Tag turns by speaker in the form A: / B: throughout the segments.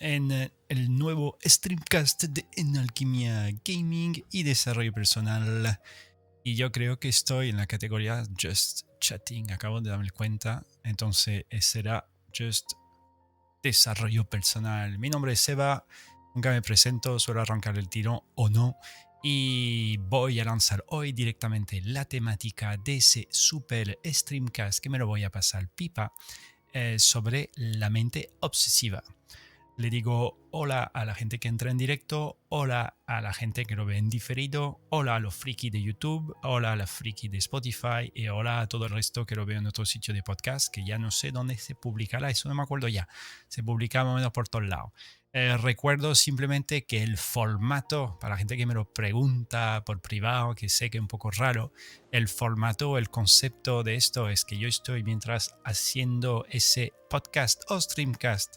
A: en eh, el nuevo streamcast de En Alquimia Gaming y Desarrollo Personal. Y yo creo que estoy en la categoría Just Chatting, acabo de darme cuenta. Entonces eh, será Just Desarrollo Personal. Mi nombre es Seba, nunca me presento, suelo arrancar el tiro o no. Y voy a lanzar hoy directamente la temática de ese super streamcast que me lo voy a pasar pipa eh, sobre la mente obsesiva. Le digo hola a la gente que entra en directo, hola a la gente que lo ve en diferido, hola a los friki de YouTube, hola a la friki de Spotify y hola a todo el resto que lo veo en otro sitio de podcast que ya no sé dónde se publicará, eso no me acuerdo ya. Se publica más o menos por todos lados. Eh, recuerdo simplemente que el formato, para la gente que me lo pregunta por privado, que sé que es un poco raro, el formato, el concepto de esto es que yo estoy mientras haciendo ese podcast o streamcast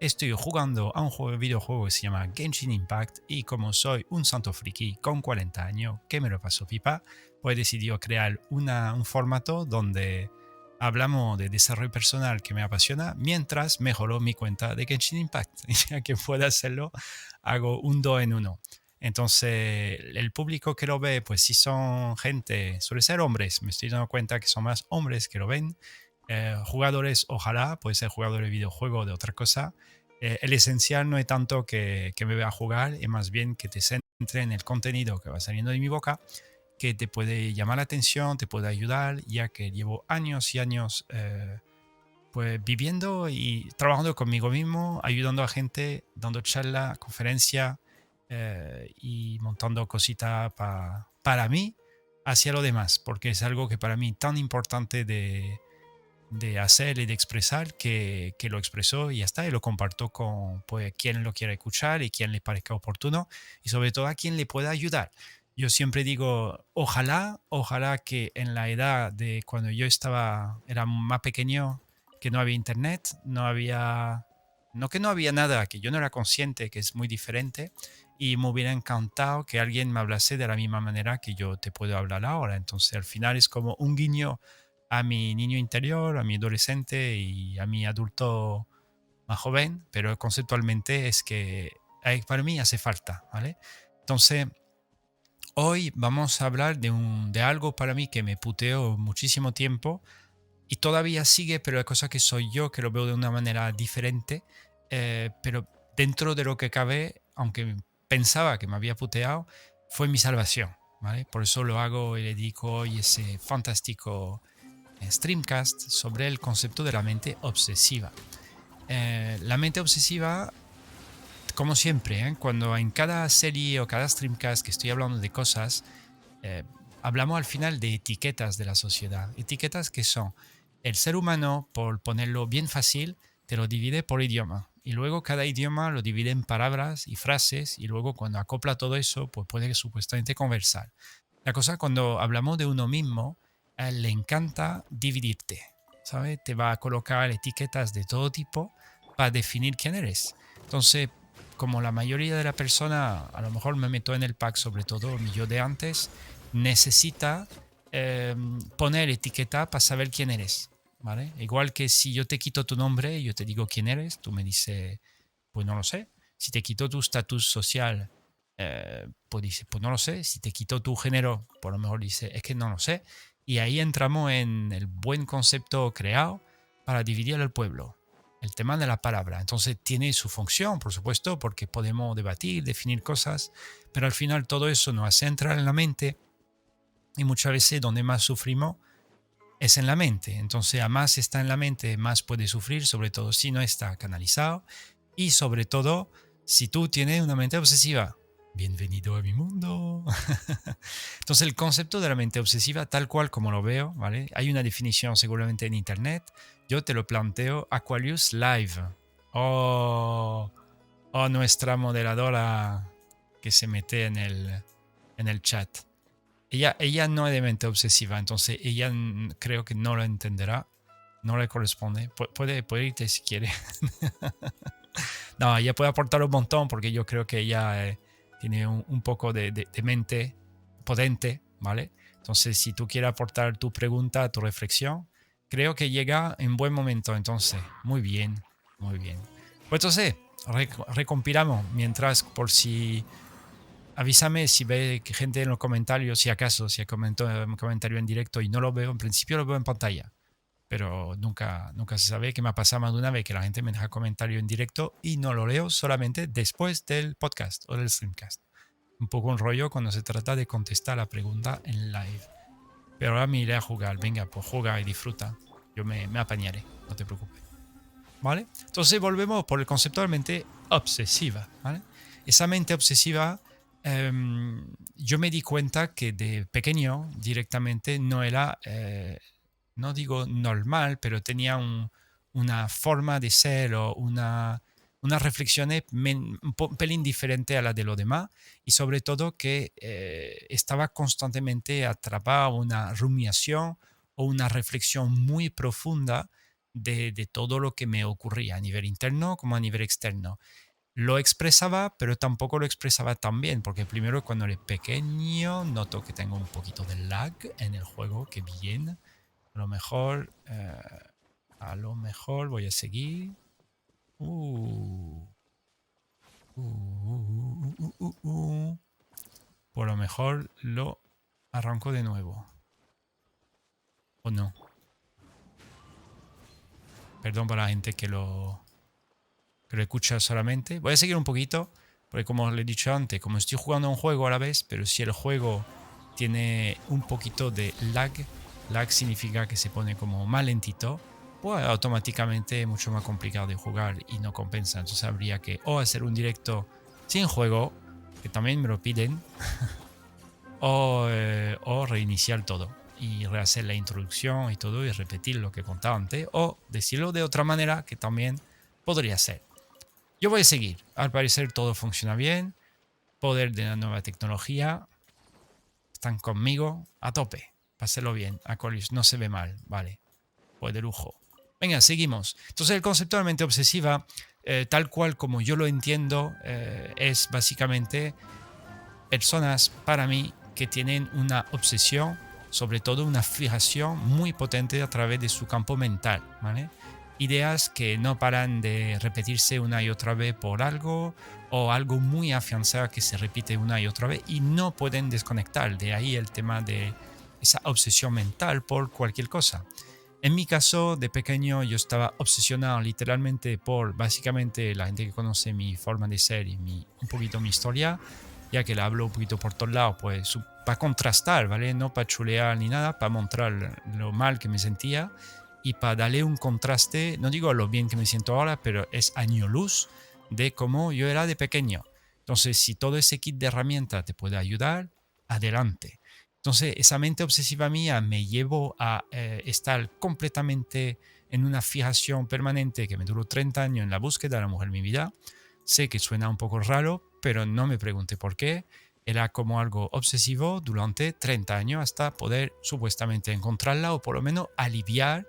A: estoy jugando a un juego, de videojuego que se llama Genshin Impact y como soy un santo friki con 40 años que me lo paso pipa, pues he decidido crear un formato donde hablamos de desarrollo personal que me apasiona mientras mejoro mi cuenta de Genshin Impact. Ya que pueda hacerlo, hago un do en uno. Entonces, el público que lo ve, pues si son gente, suele ser hombres, me estoy dando cuenta que son más hombres que lo ven, eh, jugadores, ojalá, puede ser jugador de videojuego o de otra cosa. Eh, el esencial no es tanto que, me vea jugar, es más bien que te centre en el contenido que va saliendo de mi boca, que te puede llamar la atención, te puede ayudar, ya que llevo años y años eh, pues viviendo y trabajando conmigo mismo, ayudando a gente, dando charla, conferencia y montando cositas para mí hacia lo demás, porque es algo que para mí tan importante de, de hacer y de expresar que, que, lo expresó y ya está, y lo comparto con pues, quien lo quiera escuchar y quien le parezca oportuno y sobre todo a quien le pueda ayudar. Yo siempre digo, ojalá, ojalá que en la edad de cuando yo estaba, era más pequeño, que no había internet, no había, no que no había nada, que yo no era consciente, que es muy diferente, y me hubiera encantado que alguien me hablase de la misma manera que yo te puedo hablar ahora. Entonces al final es como un guiño a mi niño interior, a mi adolescente y a mi adulto más joven, pero conceptualmente es que para mí hace falta, ¿vale? Entonces, hoy vamos a hablar de, un, de algo para mí que me puteó muchísimo tiempo y todavía sigue, pero es cosa que soy yo, que lo veo de una manera diferente, eh, pero dentro de lo que cabe, aunque pensaba que me había puteado, fue mi salvación, ¿vale? Por eso lo hago y le dedico hoy ese fantástico Streamcast sobre el concepto de la mente obsesiva. Eh, la mente obsesiva, como siempre, ¿eh? cuando en cada serie o cada streamcast que estoy hablando de cosas, eh, hablamos al final de etiquetas de la sociedad. Etiquetas que son el ser humano, por ponerlo bien fácil, te lo divide por idioma. Y luego cada idioma lo divide en palabras y frases y luego cuando acopla todo eso, pues puede supuestamente conversar. La cosa cuando hablamos de uno mismo, a él le encanta dividirte, ¿sabes? Te va a colocar etiquetas de todo tipo para definir quién eres. Entonces, como la mayoría de la persona, a lo mejor me meto en el pack, sobre todo mi yo de antes, necesita em, poner etiqueta para saber quién eres, ¿vale? Igual que si yo te quito tu nombre y yo te digo quién eres, tú me dices, pues no lo sé. Si te quito tu estatus social, eh, pues dices, pues no lo sé. Si te quito tu género, por lo mejor dice, es que no lo sé. Y ahí entramos en el buen concepto creado para dividir al pueblo, el tema de la palabra. Entonces tiene su función, por supuesto, porque podemos debatir, definir cosas, pero al final todo eso nos hace entrar en la mente y muchas veces donde más sufrimos es en la mente. Entonces a más está en la mente, más puede sufrir, sobre todo si no está canalizado y sobre todo si tú tienes una mente obsesiva bienvenido a mi mundo. Entonces el concepto de la mente obsesiva, tal cual como lo veo, ¿vale? Hay una definición seguramente en internet. Yo te lo planteo Aquarius Live. O, oh, nuestra moderadora que se mete en el, en el chat. Ella, ella no es de mente obsesiva, entonces ella creo que no lo entenderá. No le corresponde. Puede, puede irte si quiere. no, ella puede aportar un montón porque yo creo que ella... Eh, tiene un, poco de, mente potente, ¿vale? Entonces, si tú quieres aportar tu pregunta, tu reflexión, creo que llega en buen momento. Entonces, muy bien, muy bien. Pues entonces, recompilamos mientras por si avísame si ve gente en los comentarios, si acaso, si hay un comentario en directo y no lo veo, en principio lo veo en pantalla. Pero nunca, nunca se sabe que me ha pasado más de una vez que la gente me deja comentario en directo y no lo leo solamente después del podcast o del streamcast. Un poco un rollo cuando se trata de contestar la pregunta en live. Pero ahora me iré a jugar. Venga, pues juega y disfruta. Yo me, me apañaré, no te preocupes. ¿Vale? Entonces volvemos por el concepto de mente obsesiva. ¿vale? Esa mente obsesiva Em, yo me di cuenta que de pequeño directamente no era, eh, no digo normal, pero tenía una forma de ser o una, una reflexión un pelín diferente a la de los demás y sobre todo que eh, estaba constantemente atrapado una rumiación o una reflexión muy profunda de, de, todo lo que me ocurría a nivel interno como a nivel externo lo expresaba, pero tampoco lo expresaba tan bien, porque primero cuando era pequeño noto que tengo un poquito de lag en el juego, que bien. A lo mejor, eh, a lo mejor voy a seguir. Uh. Uh, uh, Por lo mejor lo arranco de nuevo. ¿O no? Perdón para la gente que lo lo escucha solamente. Voy a seguir un poquito, porque como le he dicho antes, como estoy jugando un juego a la vez, pero si el juego tiene un poquito de lag, lag significa que se pone como más lentito, pues automáticamente es mucho más complicado de jugar y no compensa. Entonces habría que o hacer un directo sin juego, que también me lo piden, o, eh, o reiniciar todo y rehacer la introducción y todo y repetir lo que contaba antes, o decirlo de otra manera que también podría ser. Yo voy a seguir. Al parecer todo funciona bien. Poder de la nueva tecnología. Están conmigo a tope. Páselo bien. A no se ve mal. Vale. Pues de lujo. Venga, seguimos. Entonces el concepto de mente obsesiva, eh, tal cual como yo lo entiendo, eh, es básicamente personas para mí que tienen una obsesión, sobre todo una fijación muy potente a través de su campo mental. ¿vale? ideas que no paran de repetirse una y otra vez por algo o algo muy afianzado que se repite una y otra vez y no pueden desconectar. De ahí el tema de esa obsesión mental por cualquier cosa. En mi caso, de pequeño, yo estaba obsesionado literalmente por básicamente la gente que conoce mi forma de ser y mi, un poquito mi historia, ya que la hablo un poquito por todos lados, pues para contrastar, ¿vale? No para chulear ni nada, para mostrar lo mal que me sentía y para darle un contraste, no digo lo bien que me siento ahora, pero es año luz de cómo yo era de pequeño. Entonces, si todo ese kit de herramientas te puede ayudar, adelante. Entonces, esa mente obsesiva mía me llevó a eh, estar completamente en una fijación permanente que me duró 30 años en la búsqueda de la mujer en mi vida. Sé que suena un poco raro, pero no me pregunte por qué. Era como algo obsesivo durante 30 años hasta poder supuestamente encontrarla o por lo menos aliviar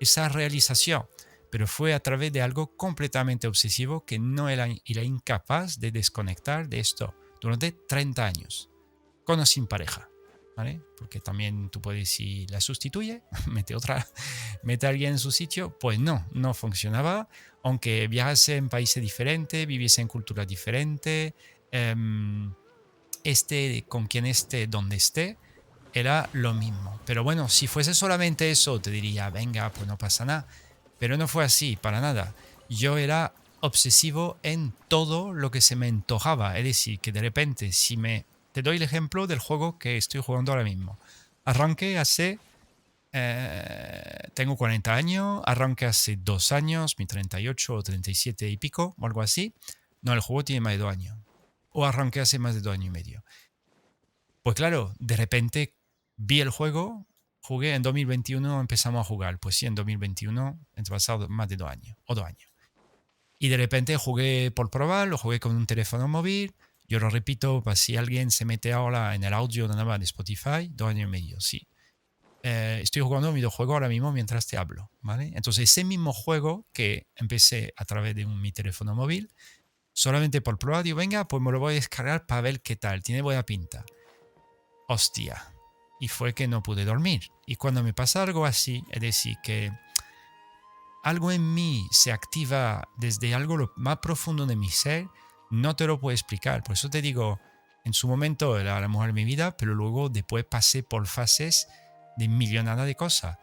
A: esa realización, pero fue a través de algo completamente obsesivo que no era, era incapaz de desconectar de esto durante 30 años, con o sin pareja. ¿Vale? Porque también tú puedes, si la sustituye, mete otra, mete a alguien en su sitio, pues no, no funcionaba, aunque viajase en países diferentes, viviese en culturas diferentes, em, esté con quien esté, donde esté, era lo mismo. Pero bueno, si fuese solamente eso, te diría, venga, pues no pasa nada. Pero no fue así, para nada. Yo era obsesivo en todo lo que se me antojaba. Es decir, que de repente, si me... Te doy el ejemplo del juego que estoy jugando ahora mismo. Arranqué hace... Eh, tengo 40 años, arranqué hace dos años, mi 38 o 37 y pico, o algo así. No, el juego tiene más de dos años. O arranqué hace más de dos años y medio. Pues claro, de repente vi el juego, jugué en 2021, empezamos a jugar. Pues sí, en 2021, entre pasado más de dos años, o dos años. Y de repente jugué por probar, lo jugué con un teléfono móvil. Yo lo repito, para si alguien se mete ahora en el audio de nada de Spotify, dos años y medio, sí. Eh, estoy jugando un videojuego ahora mismo mientras te hablo, ¿vale? Entonces, ese mismo juego que empecé a través de mi teléfono móvil, solamente por probar, digo, venga, pues me lo voy a descargar para ver qué tal, tiene buena pinta. Hostia, y fue que no pude dormir. Y cuando me pasa algo así, es decir, que algo en mí se activa desde algo lo más profundo de mi ser, no te lo puedo explicar. Por eso te digo, en su momento era la mujer de mi vida, pero luego después pasé por fases de millonada de cosas.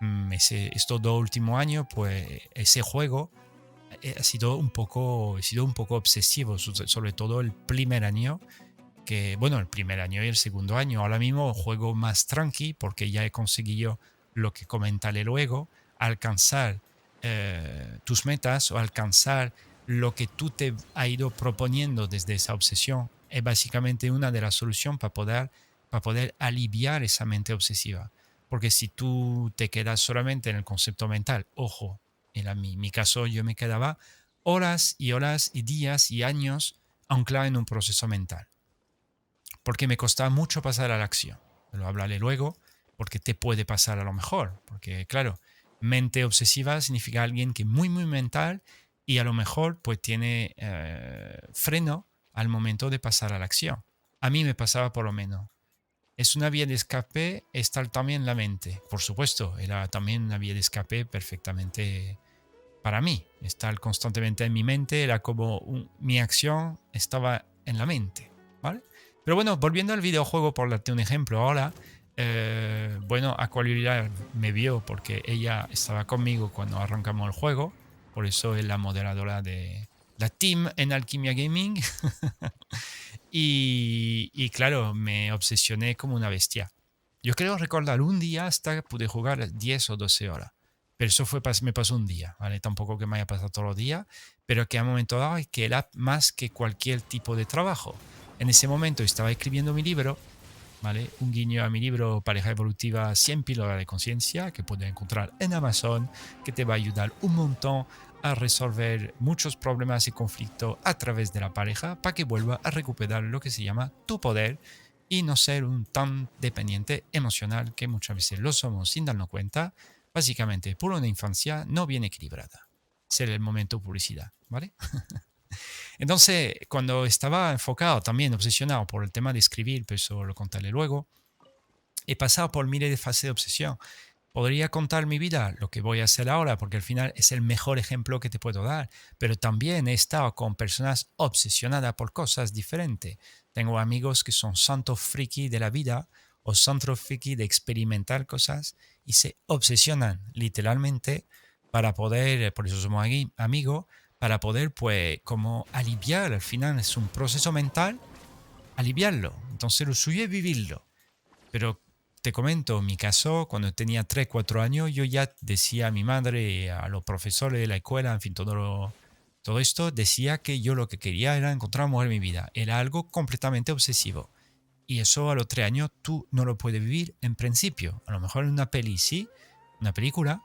A: Mm, ese, estos dos últimos años, pues ese juego eh, ha sido un poco, ha sido un poco obsesivo, sobre todo el primer año, que bueno, el primer año y el segundo año. Ahora mismo juego más tranqui porque ya he conseguido lo que comentaré luego, alcanzar eh, tus metas o alcanzar lo que tú te has ido proponiendo desde esa obsesión es básicamente una de las soluciones para poder, para poder aliviar esa mente obsesiva. Porque si tú te quedas solamente en el concepto mental, ojo, en mi, mi caso yo me quedaba horas y horas y días y años anclado en un proceso mental. Porque me costaba mucho pasar a la acción. Lo hablaré luego, porque te puede pasar a lo mejor. Porque claro, mente obsesiva significa alguien que muy, muy mental y a lo mejor pues tiene eh, freno al momento de pasar a la acción. A mí me pasaba por lo menos es una vía de escape estar también en la mente. Por supuesto, era también una vía de escape perfectamente para mí. Estar constantemente en mi mente era como mi acción estaba en la mente. ¿vale? Pero bueno, volviendo al videojuego, por darte un ejemplo ahora, eh, bueno, Aqualidad me vio porque ella estaba conmigo cuando arrancamos el juego. Por eso es la moderadora de la team en Alquimia Gaming. Y, claro, me obsesioné como una bestia. Yo creo recordar un día hasta pude jugar 10 o 12 horas. Pero eso fue, me pasó un día, ¿vale? Tampoco que me haya pasado todos los días, pero que a un momento dado que era más que cualquier tipo de trabajo. En ese momento estaba escribiendo mi libro, ¿vale? Un guiño a mi libro Pareja Evolutiva 100 píldoras de conciencia, que puedes encontrar en Amazon, que te va a ayudar un montón a resolver muchos problemas y conflictos a través de la pareja para que vuelva a recuperar lo que se llama tu poder y no ser un tan dependiente emocional que muchas veces lo somos sin darnos cuenta, básicamente por una infancia no bien equilibrada. Ser el momento publicidad, ¿vale? Entonces, cuando estaba enfocado también, obsesionado por el tema de escribir, pero eso lo contaré luego, he pasado por miles de fases de obsesión podría contar mi vida, lo que voy a hacer ahora, porque al final es el mejor ejemplo que te puedo dar, pero también he estado con personas obsesionadas por cosas diferentes. Tengo amigos que son santos friki de la vida o santos friki de experimentar cosas y se obsesionan literalmente para poder, por eso somos amigos, para poder pues como aliviar, al final es un proceso mental, aliviarlo. Entonces lo suyo es vivirlo. Pero te comento, mi caso, cuando tenía 3, 4 años, yo ya decía a mi madre, a los profesores de la escuela, en fin, todo, todo esto, decía que yo lo que quería era encontrar mujer en mi vida. Era algo completamente obsesivo. Y eso a los 3 años tú no lo puedes vivir en principio. A lo mejor en una peli sí, una película,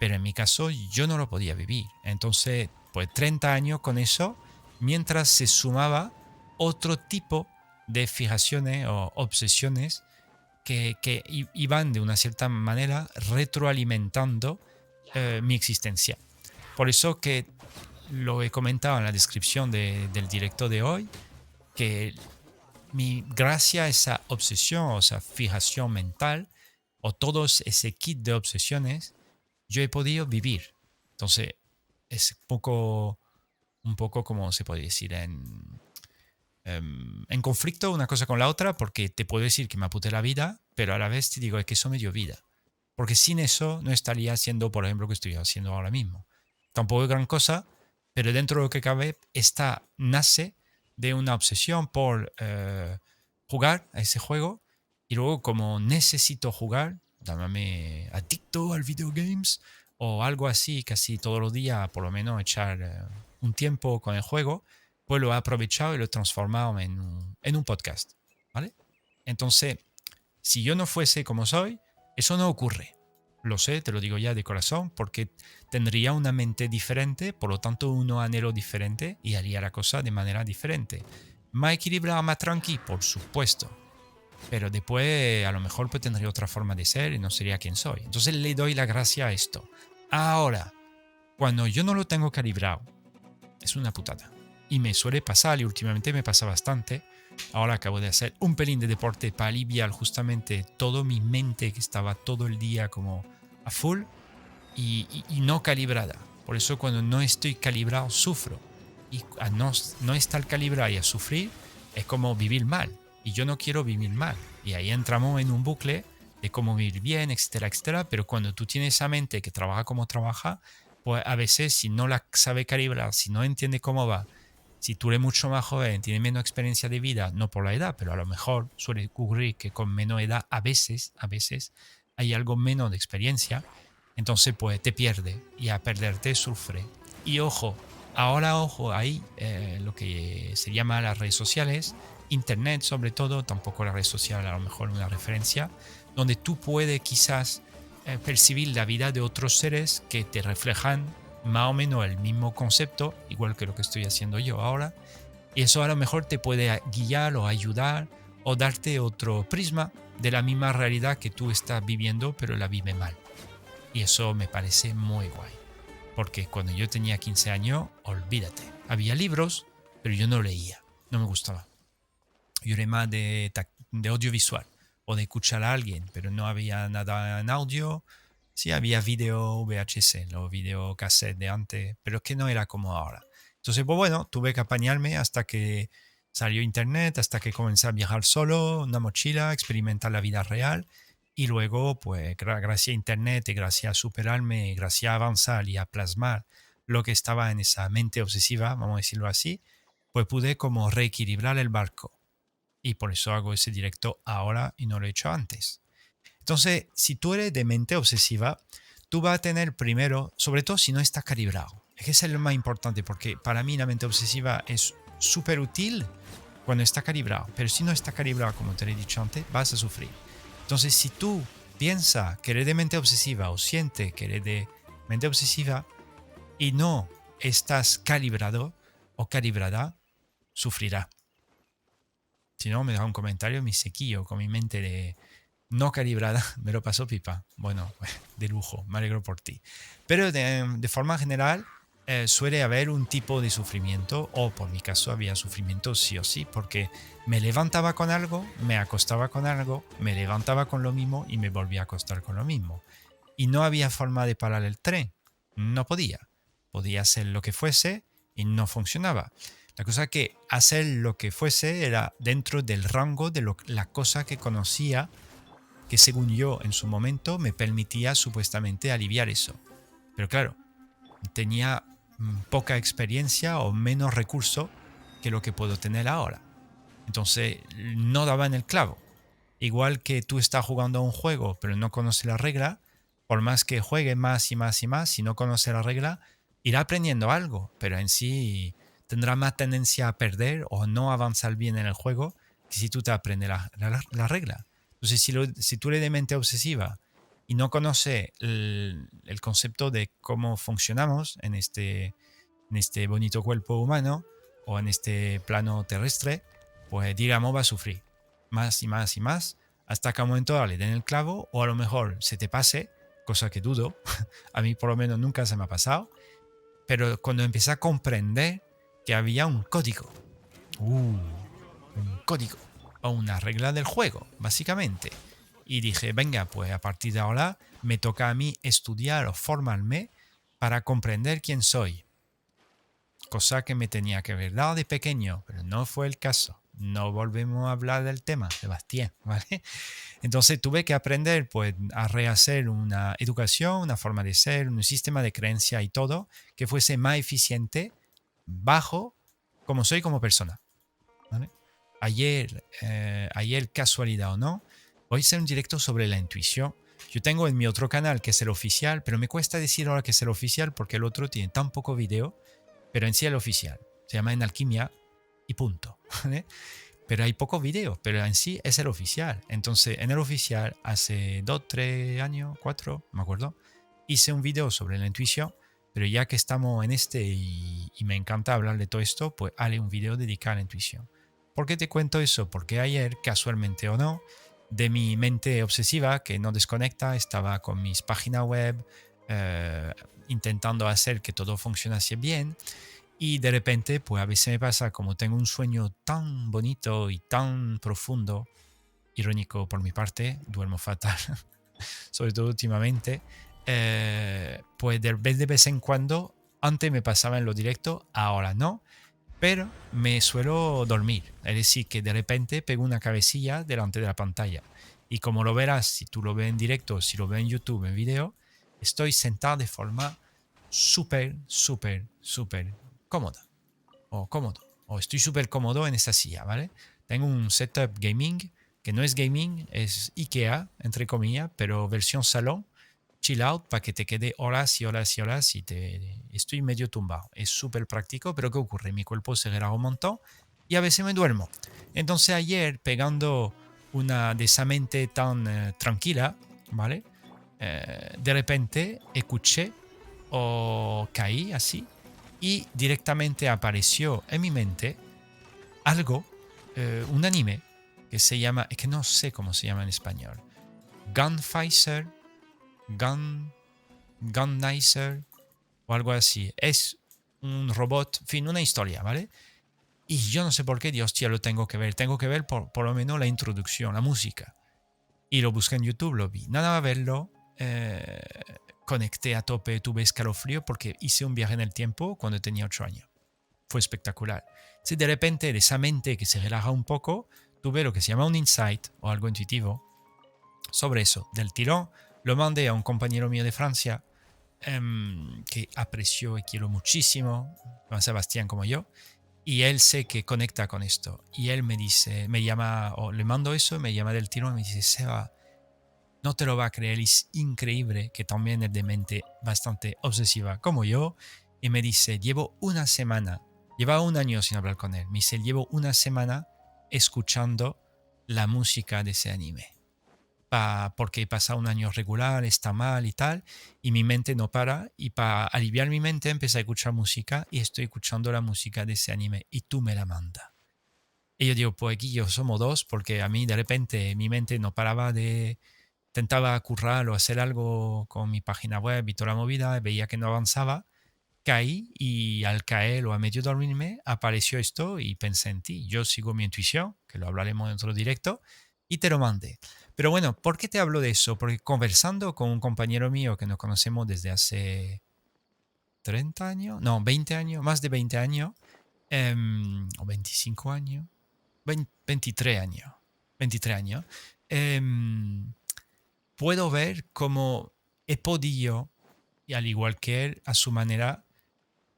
A: pero en mi caso yo no lo podía vivir. Entonces, pues 30 años con eso, mientras se sumaba otro tipo de fijaciones o obsesiones que, iban de una cierta manera retroalimentando eh, mi existencia. Por eso que lo he comentado en la descripción del directo de hoy, que mi, gracias a esa obsesión o esa fijación mental, o todo ese kit de obsesiones, yo he podido vivir. Entonces, es poco, un poco como se puede decir en, Em, en conflicto una cosa con la otra porque te puedo decir que me aputé la vida, pero a la vez te digo que eso me dio vida. Porque sin eso no estaría haciendo, por ejemplo, lo que estoy haciendo ahora mismo. Tampoco es gran cosa, pero dentro de lo que cabe, esta nace de una obsesión por eh, jugar a ese juego y luego como necesito jugar, llámame adicto al video games o algo así, casi todos los días por lo menos echar eh, un tiempo con el juego, pues lo he aprovechado y lo he transformado en un, podcast. ¿Vale? Entonces, si yo no fuese como soy, eso no ocurre. Lo sé, te lo digo ya de corazón, porque tendría una mente diferente, por lo tanto un anhelo diferente y haría la cosa de manera diferente. Más equilibrado, más tranqui, por supuesto. Pero después a lo mejor pues, tendría otra forma de ser y no sería quien soy. Entonces le doy la gracia a esto. Ahora, cuando yo no lo tengo calibrado, es una putada y me suele pasar y últimamente me pasa bastante. Ahora acabo de hacer un pelín de deporte para aliviar justamente todo mi mente que estaba todo el día como a full. y, no calibrada. Por eso cuando no estoy calibrado sufro. Y a no, no estar calibrado y a sufrir es como vivir mal. Y yo no quiero vivir mal. Y ahí entramos en un bucle de cómo vivir bien, etcétera, etcétera. Pero cuando tú tienes esa mente que trabaja como trabaja, pues a veces si no la sabe calibrar, si no entiende cómo va, si tú eres mucho más joven, tienes menos experiencia de vida, no por la edad, pero a lo mejor suele ocurrir que con menos edad a veces, a veces hay algo menos de experiencia, entonces pues te pierde y a perderte sufre. Y ojo, ahora ojo, hay eh, lo que se llama las redes sociales, internet sobre todo, tampoco la red social a lo mejor una referencia, donde tú puedes quizás eh, percibir la vida de otros seres que te reflejan más o menos el mismo concepto, igual que lo que estoy haciendo yo ahora, y eso a lo mejor te puede guiar o ayudar o darte otro prisma de la misma realidad que tú estás viviendo, pero la vive mal. Y eso me parece muy guay. Porque cuando yo tenía 15 años, olvídate. Había libros, pero yo no leía. No me gustaba. Yo era más de, de audiovisual o de escuchar a alguien, pero no había nada en audio. Sí, había video VHS, los video cassette de antes, pero que no era como ahora. Entonces, pues bueno, tuve que apañarme hasta que salió internet, hasta que comencé a viajar solo, una mochila, experimentar la vida real y luego, pues gracias a internet y gracias a superarme, gracias a avanzar y a plasmar lo que estaba en esa mente obsesiva, vamos a decirlo así, pues pude como reequilibrar el barco. Y por eso hago ese directo ahora y no lo he hecho antes. Entonces, si tú eres de mente obsesiva, tú vas a tener primero, sobre todo si no está calibrado. Es que es lo más importante porque para mí la mente obsesiva es súper útil cuando está calibrado. Pero si no está calibrado, como te he dicho antes, vas a sufrir. Entonces, si tú piensas que eres de mente obsesiva o siente que eres de mente obsesiva y no estás calibrado o calibrada, sufrirá. Si no, me da un comentario, mi sequillo con mi mente de no calibrada, me lo pasó pipa. Bueno, de lujo, me alegro por ti. Pero de, forma general, eh, suele haber un tipo de sufrimiento, o por mi caso había sufrimiento sí o sí, porque me levantaba con algo, me acostaba con algo, me levantaba con lo mismo y me volvía a acostar con lo mismo. Y no había forma de parar el tren, no podía. Podía hacer lo que fuese y no funcionaba. La cosa que hacer lo que fuese era dentro del rango de la cosa que conocía, que según yo en su momento me permitía supuestamente aliviar eso. Pero claro, tenía Mm, poca experiencia o menos recurso que lo que puedo tener ahora. Entonces no daba en el clavo. Igual que tú estás jugando a un juego pero no conoces la regla, por más que juegue más y más y más, si no conoce la regla, irá aprendiendo algo, pero en sí tendrá más tendencia a perder o no avanzar bien en el juego que si tú te aprendes la, regla. Entonces si, si tú eres de mente obsesiva y no conoce el, concepto de cómo funcionamos en este, en este bonito cuerpo humano o en este plano terrestre, pues digamos va a sufrir más y más y más hasta que a un momento le den el clavo o a lo mejor se te pase, cosa que dudo, a mí por lo menos nunca se me ha pasado, pero cuando empecé a comprender que había un código, uh, un código o una regla del juego, básicamente, y dije, venga, pues a partir de ahora me toca a mí estudiar o formarme para comprender quién soy. Cosa que me tenía que ver dado de pequeño, pero no fue el caso. No volvemos a hablar del tema, Sebastián, ¿vale? Entonces tuve que aprender pues, a rehacer una educación, una forma de ser, un sistema de creencia y todo que fuese más eficiente, bajo, como soy como persona. Ayer, eh, ayer, casualidad o no, Voy a hacer un directo sobre la intuición. Yo tengo en mi otro canal que es el oficial, pero me cuesta decir ahora que es el oficial porque el otro tiene tan poco video, pero en sí el oficial. Se llama En Alquimia y punto. Pero hay poco video, pero en sí es el oficial. Entonces, en el oficial, hace dos, tres años, cuatro, me acuerdo, hice un video sobre la intuición, pero ya que estamos en este y, y me encanta hablar de todo esto, pues haré un video dedicado a la intuición. ¿Por qué te cuento eso? Porque ayer, casualmente o no, de mi mente obsesiva que no desconecta, estaba con mis páginas web eh, intentando hacer que todo funcionase bien y de repente pues a veces me pasa como tengo un sueño tan bonito y tan profundo, irónico por mi parte, duermo fatal, sobre todo últimamente, eh, pues de vez, en cuando, antes me pasaba en lo directo, ahora no, pero me suelo dormir. Es decir, que de repente pego una cabecilla delante de la pantalla. Y como lo verás, si tú lo ves en directo, si lo ves en YouTube, en video, estoy sentado de forma súper, súper, súper cómoda. O cómodo. O estoy súper cómodo en esta silla, ¿vale? Tengo un setup gaming que no es gaming, es IKEA, entre comillas, pero versión salón, chill out, para que te quede horas y horas y horas y te estoy medio tumbado. Es súper práctico, pero ¿qué ocurre? Mi cuerpo se relaja un montón y a veces me duermo. Entonces ayer, pegando una de esa mente tan eh, tranquila, ¿vale? Eh, de repente escuché o caí así y directamente apareció en mi mente algo, eh, un anime que se llama, es que no sé cómo se llama en español, Gunfighter, Gun, Gunnizer o algo así. Es un robot, fin, una historia, ¿vale? Y yo no sé por qué, Dios, tío, lo tengo que ver. Tengo que ver por, por lo menos la introducción, la música. Y lo busqué en YouTube, lo vi. Nada a verlo. Eh, conecté a tope, tuve escalofrío porque hice un viaje en el tiempo cuando tenía 8 años. Fue espectacular. Si de repente de esa mente que se relaja un poco, tuve lo que se llama un insight o algo intuitivo sobre eso. Del tirón lo mandé a un compañero mío de Francia em, que apreció y quiero muchísimo, Juan Sebastián como yo, y él sé que conecta con esto. Y él me dice, me llama, o le mando eso, me llama del tirón y me dice, Seba, no te lo va a creer, es increíble que también es de mente bastante obsesiva como yo. Y me dice, llevo una semana, lleva un año sin hablar con él. Me dice, llevo una semana escuchando la música de ese anime. Pa, porque he pasado un año regular, está mal y tal, y mi mente no para. Y para aliviar mi mente empecé a escuchar música y estoy escuchando la música de ese anime y tú me la mandas. Y yo digo, pues aquí yo somos dos, porque a mí de repente mi mente no paraba de, intentaba currar o hacer algo con mi página web y toda la movida, veía que no avanzaba, caí y al caer o a medio dormirme apareció esto y pensé en ti. Yo sigo mi intuición, que lo hablaremos en otro directo, y te lo mandé. Pero bueno, ¿por qué te hablo de eso? Porque conversando con un compañero mío que nos conocemos desde hace 30 años, no, 20 años, más de 20 años, em, o 25 años, 23 años, 23 años, em, puedo ver cómo he podido, y al igual que él, a su manera,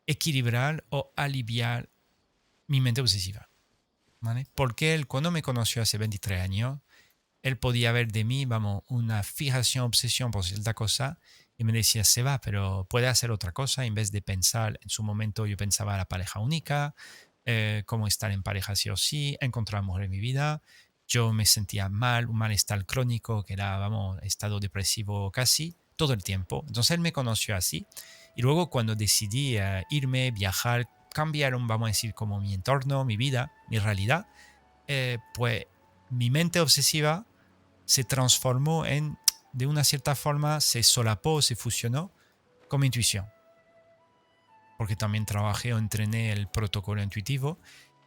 A: equilibrar o aliviar mi mente obsesiva. ¿vale? Porque él, cuando me conoció hace 23 años, él podía ver de mí, vamos, una fijación, obsesión por cierta cosa, y me decía, se va, pero puede hacer otra cosa, en vez de pensar, en su momento yo pensaba la pareja única, eh, cómo estar en pareja sí o sí, encontrar amor en mi vida, yo me sentía mal, un malestar crónico, que era, vamos, estado depresivo casi todo el tiempo. Entonces él me conoció así. Y luego cuando decidí eh, irme, viajar, cambiaron, vamos a decir, como mi entorno, mi vida, mi realidad, eh, pues mi mente obsesiva se transformó en, de una cierta forma, se solapó, se fusionó con mi intuición. Porque también trabajé o entrené el protocolo intuitivo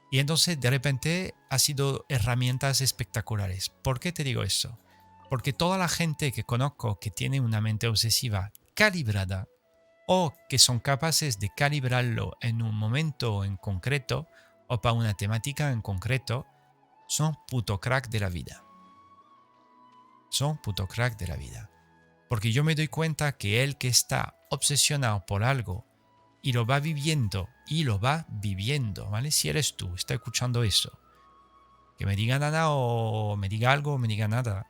A: y entonces de repente ha sido herramientas espectaculares. ¿Por qué te digo eso? Porque toda la gente que conozco que tiene una mente obsesiva calibrada o que son capaces de calibrarlo en un momento en concreto o para una temática en concreto, son puto crack de la vida. Son puto crack de la vida. Porque yo me doy cuenta que el que está obsesionado por algo y lo va viviendo y lo va viviendo, ¿vale? Si eres tú, está escuchando eso, que me diga nada o me diga algo o me diga nada,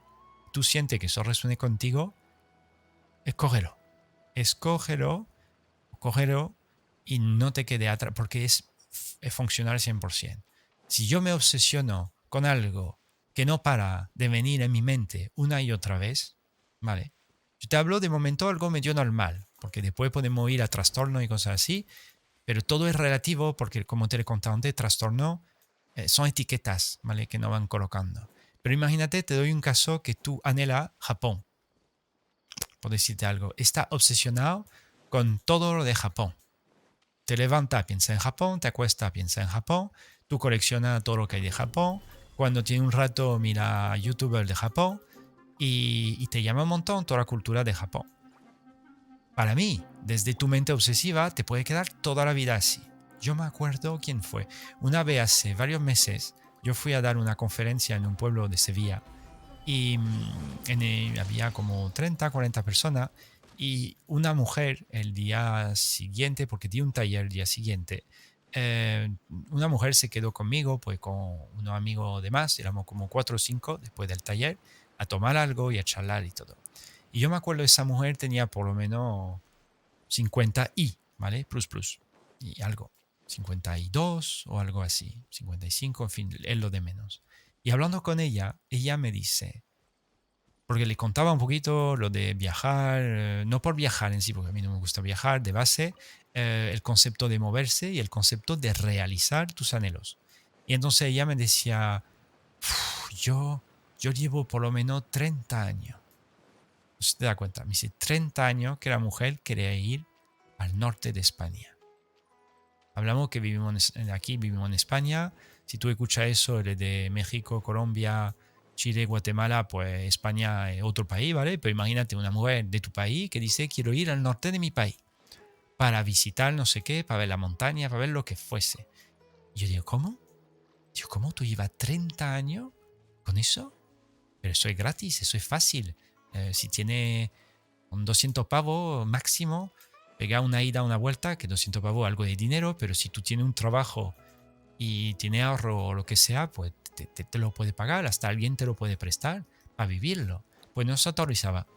A: tú sientes que eso resuene contigo, escógelo. Escógelo, cógelo y no te quede atrás, porque es, es funcional 100%. Si yo me obsesiono con algo que no para de venir en mi mente una y otra vez, ¿vale? Yo te hablo de momento algo medio normal, porque después podemos ir a trastorno y cosas así, pero todo es relativo porque, como te he contado antes, trastorno eh, son etiquetas, ¿vale? Que no van colocando. Pero imagínate, te doy un caso que tú anhela Japón, por decirte algo. Está obsesionado con todo lo de Japón. Te levanta, piensa en Japón, te acuesta, piensa en Japón, tú coleccionas todo lo que hay de Japón, cuando tiene un rato mira youtubers de Japón y, te llama un montón toda la cultura de Japón. para mí, desde tu mente obsesiva, te puede quedar toda la vida así. Yo me acuerdo quién fue. Una vez hace varios meses, yo fui a dar una conferencia en un pueblo de Sevilla y mm, había como 30, 40 personas y una mujer el día siguiente, porque di un taller el día siguiente, eh, una mujer se quedó conmigo, pues con unos amigos de más, éramos como cuatro o cinco después del taller, a tomar algo y a charlar y todo. Y yo me acuerdo, esa mujer tenía por lo menos 50 y, ¿vale? Plus, plus, y algo. 52 o algo así, 55, en fin, es lo de menos. Y hablando con ella, ella me dice, porque le contaba un poquito lo de viajar, eh, no por viajar en sí, porque a mí no me gusta viajar, de base, eh, el concepto de moverse y el concepto de realizar tus anhelos. Y entonces ella me decía, yo, yo llevo por lo menos 30 años. ¿Se te da cuenta? Me dice 30 años que la mujer quería ir al norte de España. Hablamos que vivimos aquí, vivimos en España. Si tú escuchas eso, de México, Colombia, Chile, Guatemala, pues España es otro país, ¿vale? Pero imagínate una mujer de tu país que dice quiero ir al norte de mi país para visitar no sé qué, para ver la montaña, para ver lo que fuese. Y yo digo, ¿cómo? Digo, ¿cómo tú llevas 30 años con eso? Pero eso es gratis, eso es fácil. Eh, si tiene un 200 pavos máximo, pega una ida, una vuelta, que 200 pavos algo de dinero, pero si tú tienes un trabajo y tienes ahorro o lo que sea, pues te, lo puede pagar, hasta alguien te lo puede prestar para vivirlo. Pues no se autorizaba.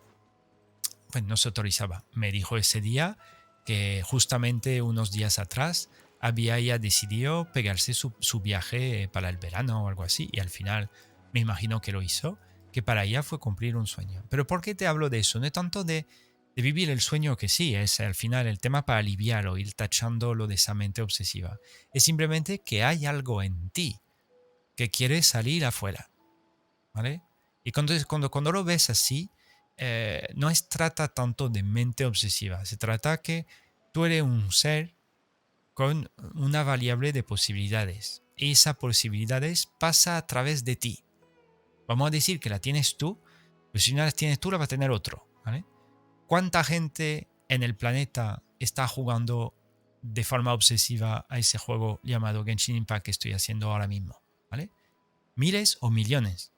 A: Pues no se autorizaba. Me dijo ese día que justamente unos días atrás había ya decidido pegarse su, su, viaje para el verano o algo así y al final me imagino que lo hizo, que para ella fue cumplir un sueño. Pero ¿por qué te hablo de eso? No es tanto de, de vivir el sueño que sí, es al final el tema para aliviarlo, ir tachando lo de esa mente obsesiva. Es simplemente que hay algo en ti que quiere salir afuera. ¿Vale? Y cuando, cuando, cuando lo ves así, eh, no es trata tanto de mente obsesiva, se trata que tú eres un ser con una variable de posibilidades. Y esa posibilidades pasa a través de ti. Vamos a decir que la tienes tú, pero si no la tienes tú, la va a tener otro. ¿vale? ¿Cuánta gente en el planeta está jugando de forma obsesiva a ese juego llamado Genshin Impact que estoy haciendo ahora mismo? ¿vale? Miles o millones.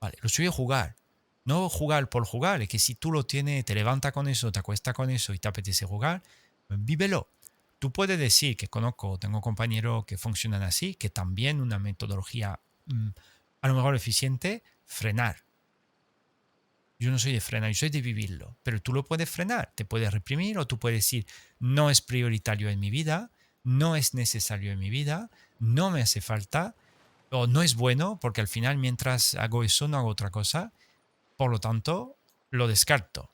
A: Vale, lo suyo jugar. No jugar por jugar, es que si tú lo tienes, te levanta con eso, te acuesta con eso y te apetece jugar, vívelo. Tú puedes decir que conozco, tengo compañeros que funcionan así, que también una metodología mm, a lo mejor eficiente, frenar. Yo no soy de frenar, yo soy de vivirlo, pero tú lo puedes frenar, te puedes reprimir o tú puedes decir, no es prioritario en mi vida, no es necesario en mi vida, no me hace falta, o no es bueno, porque al final mientras hago eso no hago otra cosa, por lo tanto lo descarto.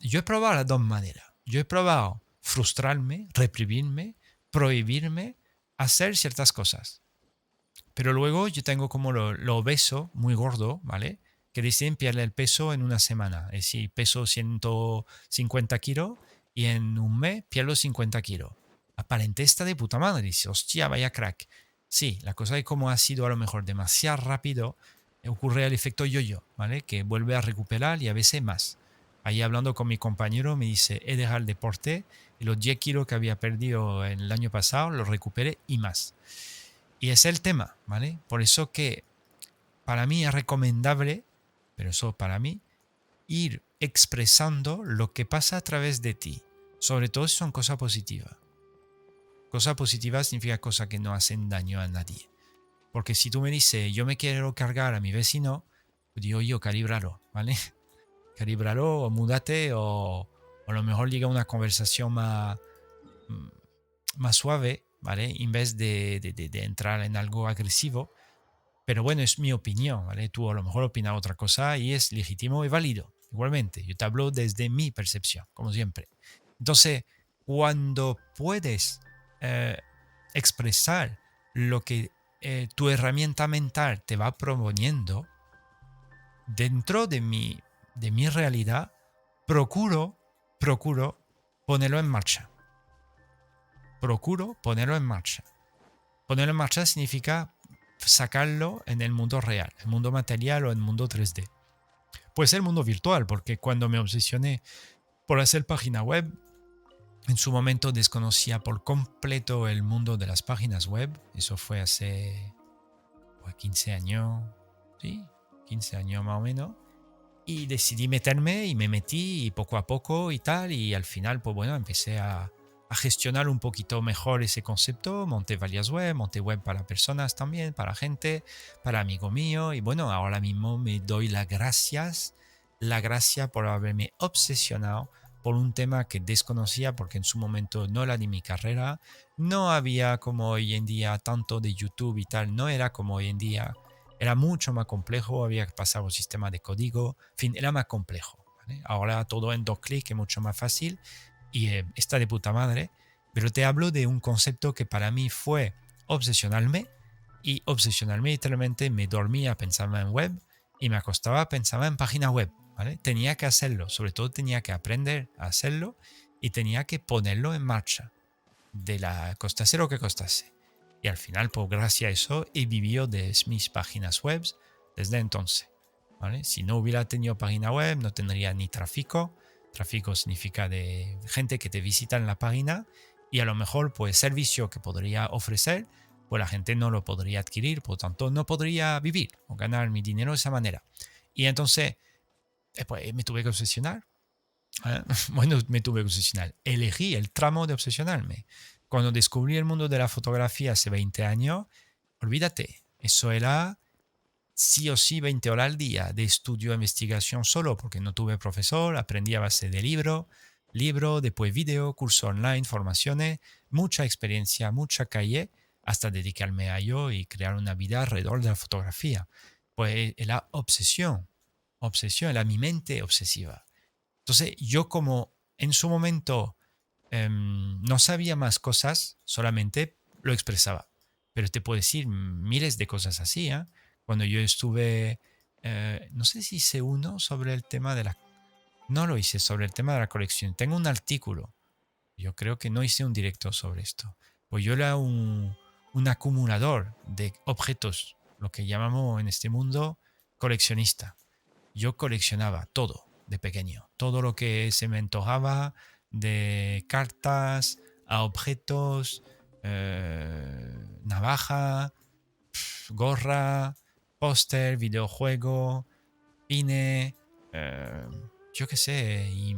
A: Yo he probado las dos maneras. Yo he probado frustrarme, reprimirme, prohibirme, hacer ciertas cosas. Pero luego yo tengo como lo, obeso, muy gordo, ¿vale? Que dicen pierde el peso en una semana. Es decir, peso 150 kilos y en un mes pierdo 50 kilos. Aparente está de puta madre. Dice, hostia, vaya crack. Sí, la cosa es como ha sido a lo mejor demasiado rápido, ocurre el efecto yo-yo, ¿vale? Que vuelve a recuperar y a veces más. Ahí hablando con mi compañero me dice, he dejado el deporte y los 10 kilos que había perdido el año pasado los recuperé y más. Y es el tema, ¿vale? Por eso que para mí es recomendable, pero eso para mí, ir expresando lo que pasa a través de ti, sobre todo si son cosas positivas. Cosa positiva significa cosas que no hacen daño a nadie. Porque si tú me dices, yo me quiero cargar a mi vecino, pues digo yo, calibralo, ¿vale? Calibralo o múdate o, a lo mejor llega una conversación más, mm, más suave, ¿vale? En vez de, de, entrar en algo agresivo. Pero bueno, es mi opinión, ¿vale? Tú a lo mejor opinas otra cosa y es legítimo y válido. Igualmente, yo te hablo desde mi percepción, como siempre. Entonces, cuando puedes eh, expresar lo que eh, tu herramienta mental te va proponiendo, dentro de mi, de mi realidad, procuro, procuro ponerlo en marcha. Procuro ponerlo en marcha. Ponerlo en marcha significa sacarlo en el mundo real, el mundo material o el mundo 3D. Puede ser el mundo virtual, porque cuando me obsesioné por hacer página web. En su momento desconocía por completo el mundo de las páginas web. Eso fue hace 15 pues, años, sí, 15 años más o menos. Y decidí meterme y me metí y poco a poco y tal. Y al final, pues bueno, empecé a, a gestionar un poquito mejor ese concepto. Monté varias web, monté web para personas también, para gente, para amigo mío. Y bueno, ahora mismo me doy las gracias, la gracia por haberme obsesionado por un tema que desconocía porque en su momento no era ni mi carrera, no había como hoy en día tanto de YouTube y tal, no era como hoy en día, era mucho más complejo, había que pasar un sistema de código, en fin, era más complejo. Ahora todo en dos clics es mucho más fácil y eh, está de puta madre, pero te hablo de un concepto que para mí fue obsesionarme y obsesionarme literalmente me dormía, pensaba en web y me acostaba, pensaba en página web. Tenía que hacerlo, sobre todo tenía que aprender a hacerlo y tenía que ponerlo en marcha, de la costase lo que costase. Y al final, pues gracias a eso, he vivido de mis páginas web desde entonces. Si no hubiera tenido página web, no tendría ni tráfico. Tráfico significa de gente que te visita en la página y a lo mejor, pues, servicio que podría ofrecer, pues la gente no lo podría adquirir, por lo tanto, no podría vivir o ganar mi dinero de esa manera. Y entonces, Después me tuve que obsesionar. ¿eh? Bueno, me tuve que obsesionar. Elegí el tramo de obsesionarme. Cuando descubrí el mundo de la fotografía hace 20 años, olvídate, eso era sí o sí 20 horas al día de estudio e investigación solo, porque no tuve profesor, aprendí a base de libro, libro, después video, curso online, formaciones, mucha experiencia, mucha calle, hasta dedicarme a ello y crear una vida alrededor de la fotografía. Pues la obsesión, obsesión, era mi mente obsesiva. Entonces yo como en su momento em, no sabía más cosas, solamente lo expresaba. Pero te puedo decir miles de cosas así. ¿eh? Cuando yo estuve, eh, no sé si hice uno sobre el tema de la... No lo hice sobre el tema de la colección. Tengo un artículo. Yo creo que no hice un directo sobre esto. Pues yo era un, un acumulador de objetos, lo que llamamos en este mundo coleccionista yo coleccionaba todo de pequeño, todo lo que se me antojaba, de cartas a objetos, eh, navaja, gorra, póster, videojuego, pine, eh, yo qué sé, y,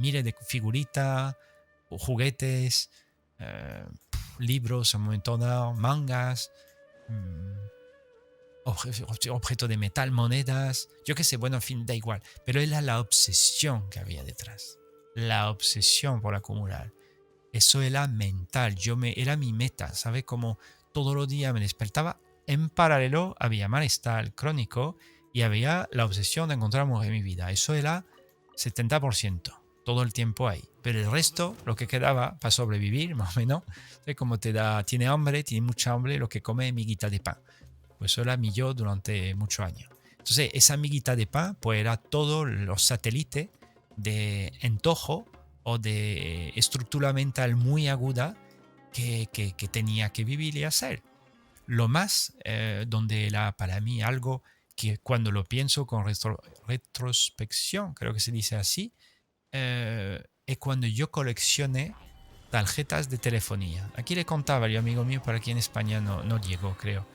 A: mire de figuritas, juguetes, eh, libros, un momento mangas. Mm, objeto de metal, monedas, yo qué sé, bueno, en fin, da igual. Pero era la obsesión que había detrás. La obsesión por acumular. Eso era mental, yo me, era mi meta, ¿sabe? Como todos los días me despertaba, en paralelo había malestar crónico y había la obsesión de encontrar en mi vida. Eso era 70%, todo el tiempo ahí. Pero el resto, lo que quedaba para sobrevivir, más o menos, es como te da, tiene hambre, tiene mucha hambre, lo que come es miguita de pan. Pues eso era mi yo durante muchos años. Entonces, esa amiguita de pan, pues era todos los satélites de entojo o de estructura mental muy aguda que, tenía que vivir y hacer. Lo más, eh, donde era para mí algo que cuando lo pienso con retrospección, creo que se dice así, eh, es cuando yo coleccioné tarjetas de telefonía. Aquí le contaba yo, amigo mío, para aquí en España no, no llegó, creo.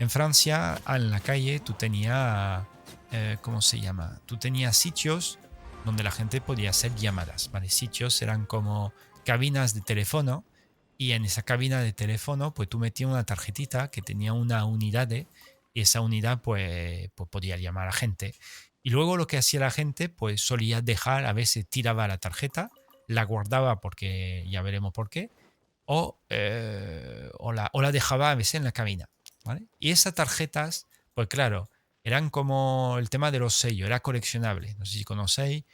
A: En Francia, en la calle, tú tenías, eh, ¿cómo se llama? Tú tenías sitios donde la gente podía hacer llamadas, ¿vale? Sitios eran como cabinas de teléfono y en esa cabina de teléfono, pues tú metías una tarjetita que tenía una unidad y esa unidad, pues, pues podía llamar a gente. Y luego lo que hacía la gente, pues solía dejar, a veces tiraba la tarjeta, la guardaba porque ya veremos por qué, o, eh, o, la, o la dejaba a veces en la cabina. Y esas tarjetas, pues claro, eran como el tema de los sellos, era coleccionable. No sé si conocéis,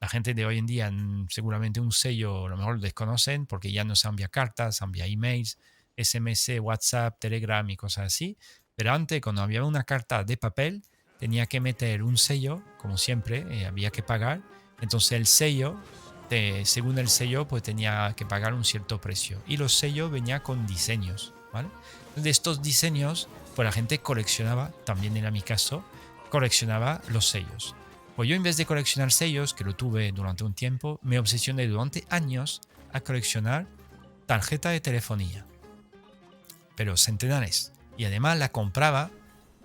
A: la gente de hoy en día mm, seguramente un sello a lo mejor lo desconocen porque ya no se envía cartas, se envía emails, SMS, WhatsApp, Telegram y cosas así. Pero antes, cuando había una carta de papel, tenía que meter un sello, como siempre, eh, había que pagar. Entonces el sello, según el sello, pues tenía que pagar un cierto precio. Y los sellos venían con diseños, ¿vale? De estos diseños, pues la gente coleccionaba, también era mi caso, coleccionaba los sellos. Pues yo en vez de coleccionar sellos, que lo tuve durante un tiempo, me obsesioné durante años a coleccionar tarjeta de telefonía. Pero centenares. Y además la compraba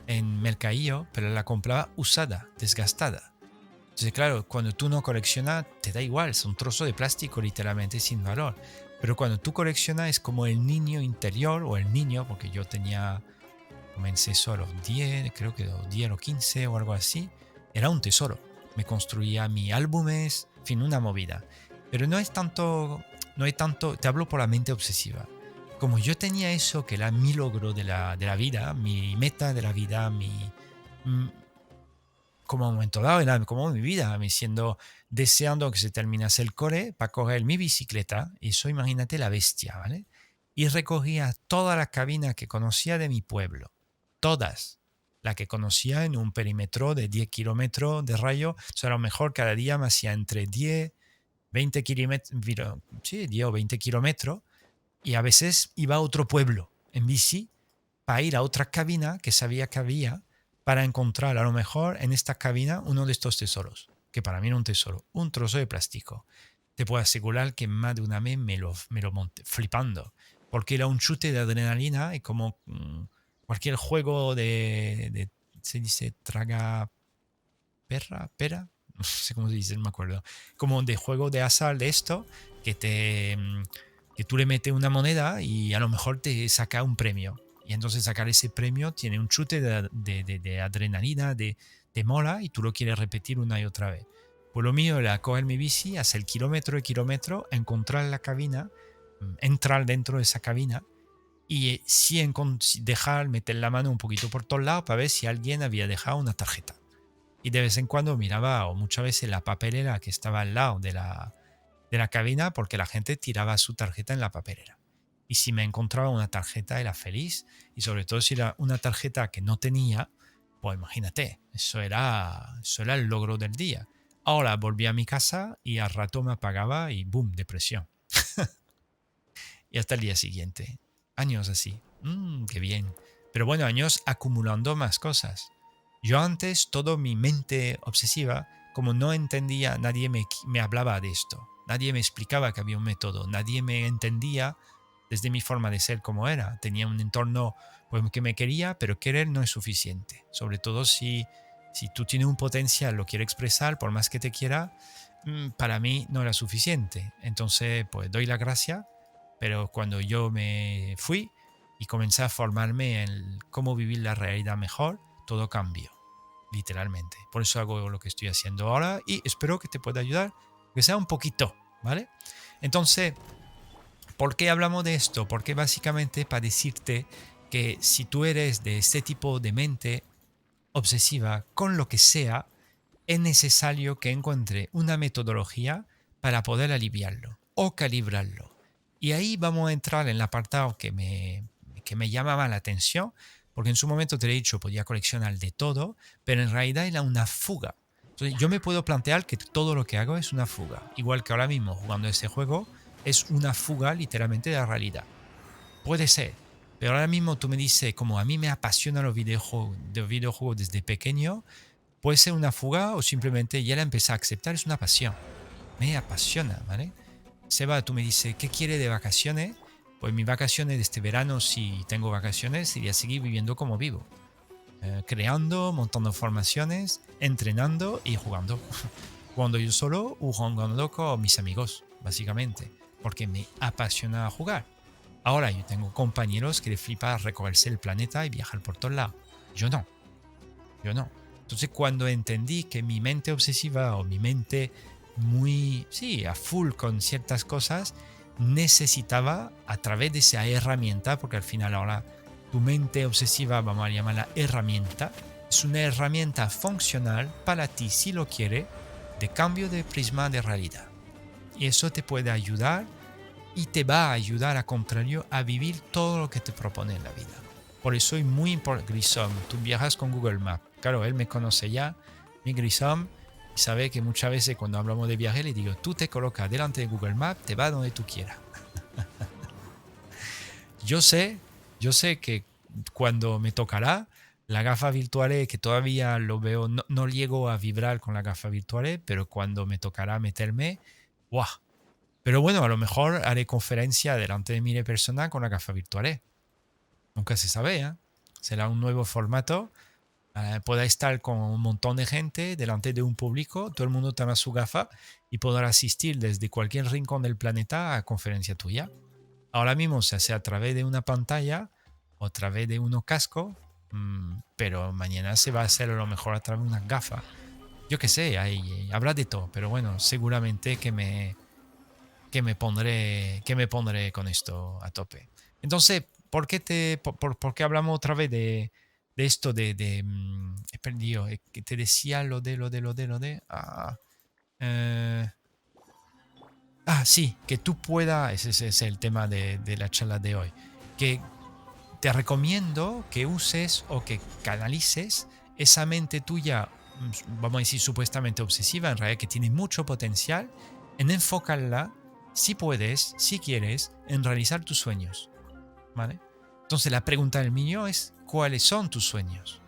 A: en mercadillo, pero la compraba usada, desgastada. Entonces, claro, cuando tú no coleccionas, te da igual, es un trozo de plástico literalmente sin valor. Pero cuando tú coleccionas es como el niño interior o el niño, porque yo tenía, comencé solo 10, creo que 10 o 15 o algo así, era un tesoro. Me construía mis álbumes, en fin, una movida. Pero no es tanto, no hay tanto, te hablo por la mente obsesiva. Como yo tenía eso, que era mi logro de la, de la vida, mi meta de la vida, mi, mm, como un momento dado era como mi vida, me siendo deseando que se terminase el core para coger mi bicicleta, y eso imagínate la bestia, ¿vale? Y recogía toda la cabina que conocía de mi pueblo, todas, la que conocía en un perímetro de 10 kilómetros de rayo, o sea, a lo mejor cada día me hacía entre 10, 20 kilómetros, sí, 10 o 20 kilómetros, y a veces iba a otro pueblo en bici para ir a otra cabina que sabía que había para encontrar. A lo mejor en esta cabina uno de estos tesoros, que para mí era un tesoro, un trozo de plástico. Te puedo asegurar que más de una vez me lo, me lo monté flipando, porque era un chute de adrenalina y como mm, cualquier juego de, se dice traga perra, pera, no sé cómo se dice, no me acuerdo, como de juego de azar de esto, que te mm, que tú le metes una moneda y a lo mejor te saca un premio. Y entonces sacar ese premio tiene un chute de, de, adrenalina, de, de, mola, y tú lo quieres repetir una y otra vez. Pues lo mío era coger mi bici, hacer kilómetro y kilómetro, encontrar la cabina, mm, entrar dentro de esa cabina y si dejar, meter la mano un poquito por todos lados para ver si alguien había dejado una tarjeta. Y de vez en cuando miraba, o muchas veces la papelera que estaba al lado de la, de la cabina porque la gente tiraba su tarjeta en la papelera. Y si me encontraba una tarjeta era feliz y sobre todo si era una tarjeta que no tenía, pues imagínate, eso era, eso era el logro del día. Ahora volví a mi casa y al rato me apagaba y boom, depresión. y hasta el día siguiente. Años así. Mmm, qué bien. Pero bueno, años acumulando más cosas. Yo antes, todo mi mente obsesiva, como no entendía, nadie me, me hablaba de esto. Nadie me explicaba que había un método, nadie me entendía desde mi forma de ser como era. Tenía un entorno pues, que me quería, pero querer no es suficiente. Sobre todo si, si tú tienes un potencial, lo quieres expresar, por más que te quiera, mm, para mí no era suficiente. Entonces, pues doy la gracia, pero cuando yo me fui y comencé a formarme en cómo vivir la realidad mejor, todo cambió, literalmente. Por eso hago lo que estoy haciendo ahora y espero que te pueda ayudar que sea un poquito, ¿vale? Entonces, ¿por qué hablamos de esto? Porque básicamente para decirte que si tú eres de este tipo de mente obsesiva con lo que sea, es necesario que encuentre una metodología para poder aliviarlo o calibrarlo. Y ahí vamos a entrar en el apartado que me, que me llamaba la atención, porque en su momento te he dicho, podía coleccionar de todo, pero en realidad era una fuga yo me puedo plantear que todo lo que hago es una fuga. Igual que ahora mismo jugando este juego, es una fuga literalmente de la realidad. Puede ser. Pero ahora mismo tú me dices, como a mí me apasiona los videojuegos, desde pequeño, puede ser una fuga o simplemente ya la empecé a aceptar, es una pasión. Me apasiona, ¿vale? Seba, tú me dices, ¿qué quiere de vacaciones? Pues mis vacaciones de este verano, si tengo vacaciones, sería seguir viviendo como vivo. Eh, creando, montando formaciones, entrenando y jugando. jugando yo solo o jugando con mis amigos, básicamente, porque me apasiona jugar. Ahora yo tengo compañeros que les flipa recorrerse el planeta y viajar por todos lados. Yo no. Yo no. Entonces cuando entendí que mi mente obsesiva o mi mente muy, sí, a full con ciertas cosas, necesitaba a través de esa herramienta, porque al final ahora tu mente obsesiva, vamos a llamarla herramienta, es una herramienta funcional para ti si lo quiere de cambio de prisma de realidad. Y eso te puede ayudar y te va a ayudar a contrario a vivir todo lo que te propone en la vida. Por eso es muy importante, Grisom, tú viajas con Google Maps. Claro, él me conoce ya, mi Grisom, y sabe que muchas veces cuando hablamos de viaje le digo, tú te colocas delante de Google Maps, te va donde tú quieras. Yo sé yo sé que cuando me tocará, La gafa virtual que todavía lo veo, no, no, llego a vibrar con la gafa virtual, pero cuando me tocará meterme, ¡guau! Pero bueno, a lo mejor haré conferencia delante de mil personas con la gafa virtual. Nunca se sabe, ¿eh? Será un nuevo formato. Eh, pueda estar con un montón de gente delante de un público, todo el mundo tendrá su gafa y podrá asistir desde cualquier rincón del planeta a conferencia tuya. Ahora mismo se hace a través de una pantalla o a través de unos casco, mm, pero mañana se va a hacer a lo mejor a través de una gafa. Yo qué sé, hay, habrá de todo, pero bueno, seguramente que me, que me pondré que me pondré con esto a tope. Entonces, ¿por qué, te, por, qué hablamos otra vez de, de esto de, de mm, he perdido, que te decía lo de, lo de, lo de, lo de... Ah, eh, ah sí, que tú puedas, ese, es el tema de, de, la charla de hoy, que te recomiendo que uses o que canalices esa mente tuya, mm, vamos a decir supuestamente obsesiva, en realidad que tiene mucho potencial, en enfocarla si puedes, si quieres, en realizar tus sueños. ¿Vale? Entonces la pregunta del niño es, ¿cuáles son tus sueños?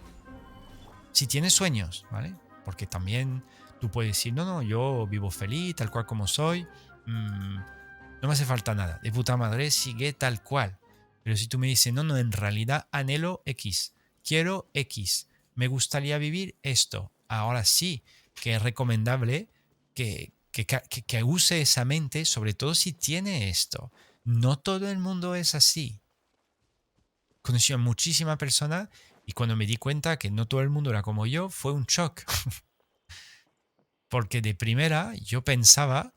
A: Si tienes sueños, ¿vale? Porque también tú puedes decir, no, no, yo vivo feliz, tal cual como soy, mm, no me hace falta nada, de puta madre sigue tal cual. Pero si tú me dices, no, no, en realidad anhelo X, quiero X, me gustaría vivir esto, ahora sí que es recomendable que, que, use esa mente, sobre todo si tiene esto. No todo el mundo es así. Conocí a muchísima persona y cuando me di cuenta que no todo el mundo era como yo, fue un shock. Porque de primera yo pensaba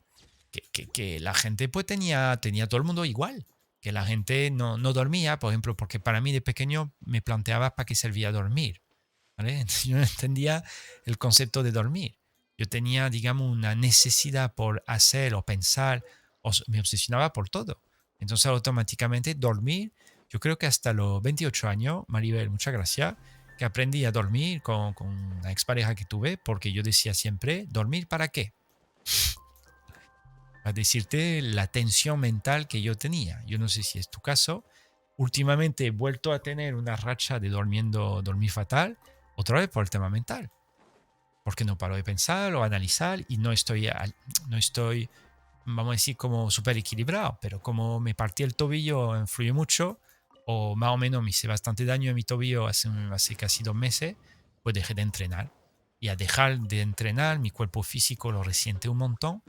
A: que, la gente pues tenía, tenía todo el mundo igual. Que la gente no, no dormía, por ejemplo, porque para mí de pequeño me planteaba para qué servía dormir. Yo no entendía el concepto de dormir yo tenía, digamos, una necesidad por hacer o pensar, o me obsesionaba por todo. Entonces automáticamente dormir, yo creo que hasta los 28 años, Maribel, muchas gracias, que aprendí a dormir con, con una expareja que tuve, porque yo decía siempre, ¿dormir para qué? Para decirte la tensión mental que yo tenía. Yo no sé si es tu caso. Últimamente he vuelto a tener una racha de durmiendo, dormir fatal, otra vez por el tema mental porque no paro de pensar o analizar y no estoy, no estoy vamos a decir, como súper equilibrado, pero como me partí el tobillo, influye mucho, o más o menos me hice bastante daño en mi tobillo hace, hace casi dos meses, pues dejé de entrenar. Y a dejar de entrenar, mi cuerpo físico lo resiente un montón,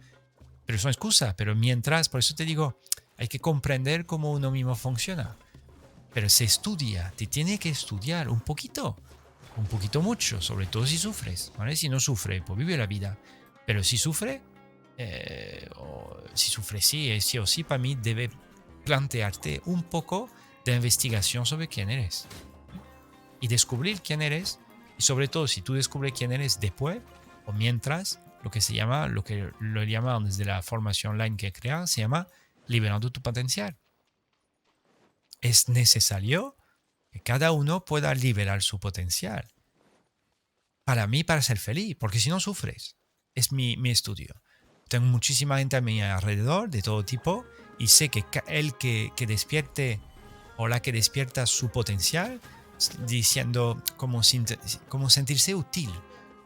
A: pero es una excusa, pero mientras, por eso te digo, hay que comprender cómo uno mismo funciona. Pero se estudia, te tiene que estudiar un poquito un poquito mucho, sobre todo si sufres, ¿vale? Si no sufre, pues vive la vida. Pero si sufre, eh, si sufre sí, eh, sí o sí, para mí debe plantearte un poco de investigación sobre quién eres. Y descubrir quién eres, y sobre todo si tú descubres quién eres después o mientras, lo que se llama, lo que lo llaman desde la formación online que crea, se llama liberando tu potencial. Es necesario cada uno pueda liberar su potencial. Para mí, para ser feliz, porque si no sufres. Es mi, estudio. Tengo muchísima gente a mi alrededor de todo tipo y sé que el que, que despierte o la que despierta su potencial, diciendo cómo, cómo sentirse útil,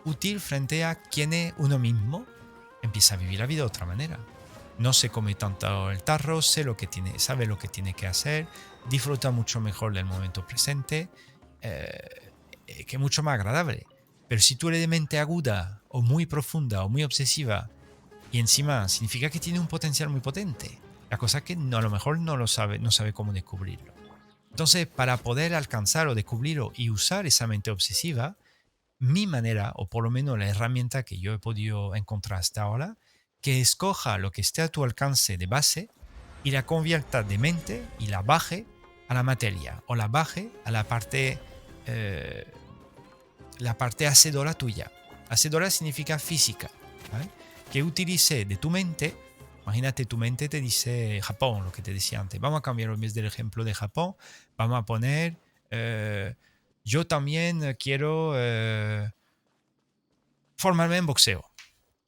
A: útil frente a quien es uno mismo, empieza a vivir la vida de otra manera. No se come tanto el tarro, sé lo que tiene, sabe lo que tiene que hacer, disfruta mucho mejor del momento presente, eh, eh, que es mucho más agradable. Pero si tú eres de mente aguda o muy profunda o muy obsesiva y encima significa que tiene un potencial muy potente, la cosa que no, a lo mejor no lo sabe, no sabe cómo descubrirlo. Entonces, para poder alcanzar o descubrirlo y usar esa mente obsesiva, mi manera, o por lo menos la herramienta que yo he podido encontrar hasta ahora, que escoja lo que esté a tu alcance de base y la convierta de mente y la baje a la materia o la baje a la parte, eh, la parte hacedora tuya. Hacedora significa física. Que utilice de tu mente, imagínate tu mente te dice Japón, lo que te decía antes. Vamos a cambiar en vez del ejemplo de Japón, vamos a poner, eh, yo también quiero eh, formarme en boxeo.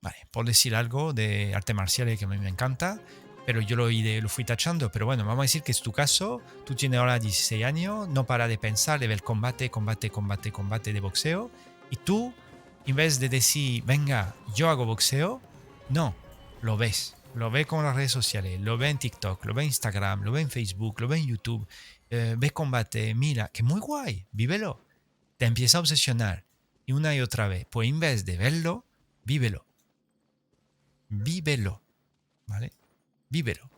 A: Vale, por decir algo de arte marcial que a mí me encanta, pero yo lo, lo fui tachando. Pero bueno, vamos a decir que es tu caso, tú tienes ahora 16 años, no para de pensar, de ver combate, combate, combate, combate de boxeo, y tú, en vez de decir, venga, yo hago boxeo, no, lo ves. Lo ves con las redes sociales, lo ves en TikTok, lo ves en Instagram, lo ves en Facebook, lo ves en YouTube, eh, ves combate, mira, que muy guay, vívelo. Te empieza a obsesionar y una y otra vez. Pues en vez de verlo, vívelo. Vívelo. ¿Vale? Vívelo.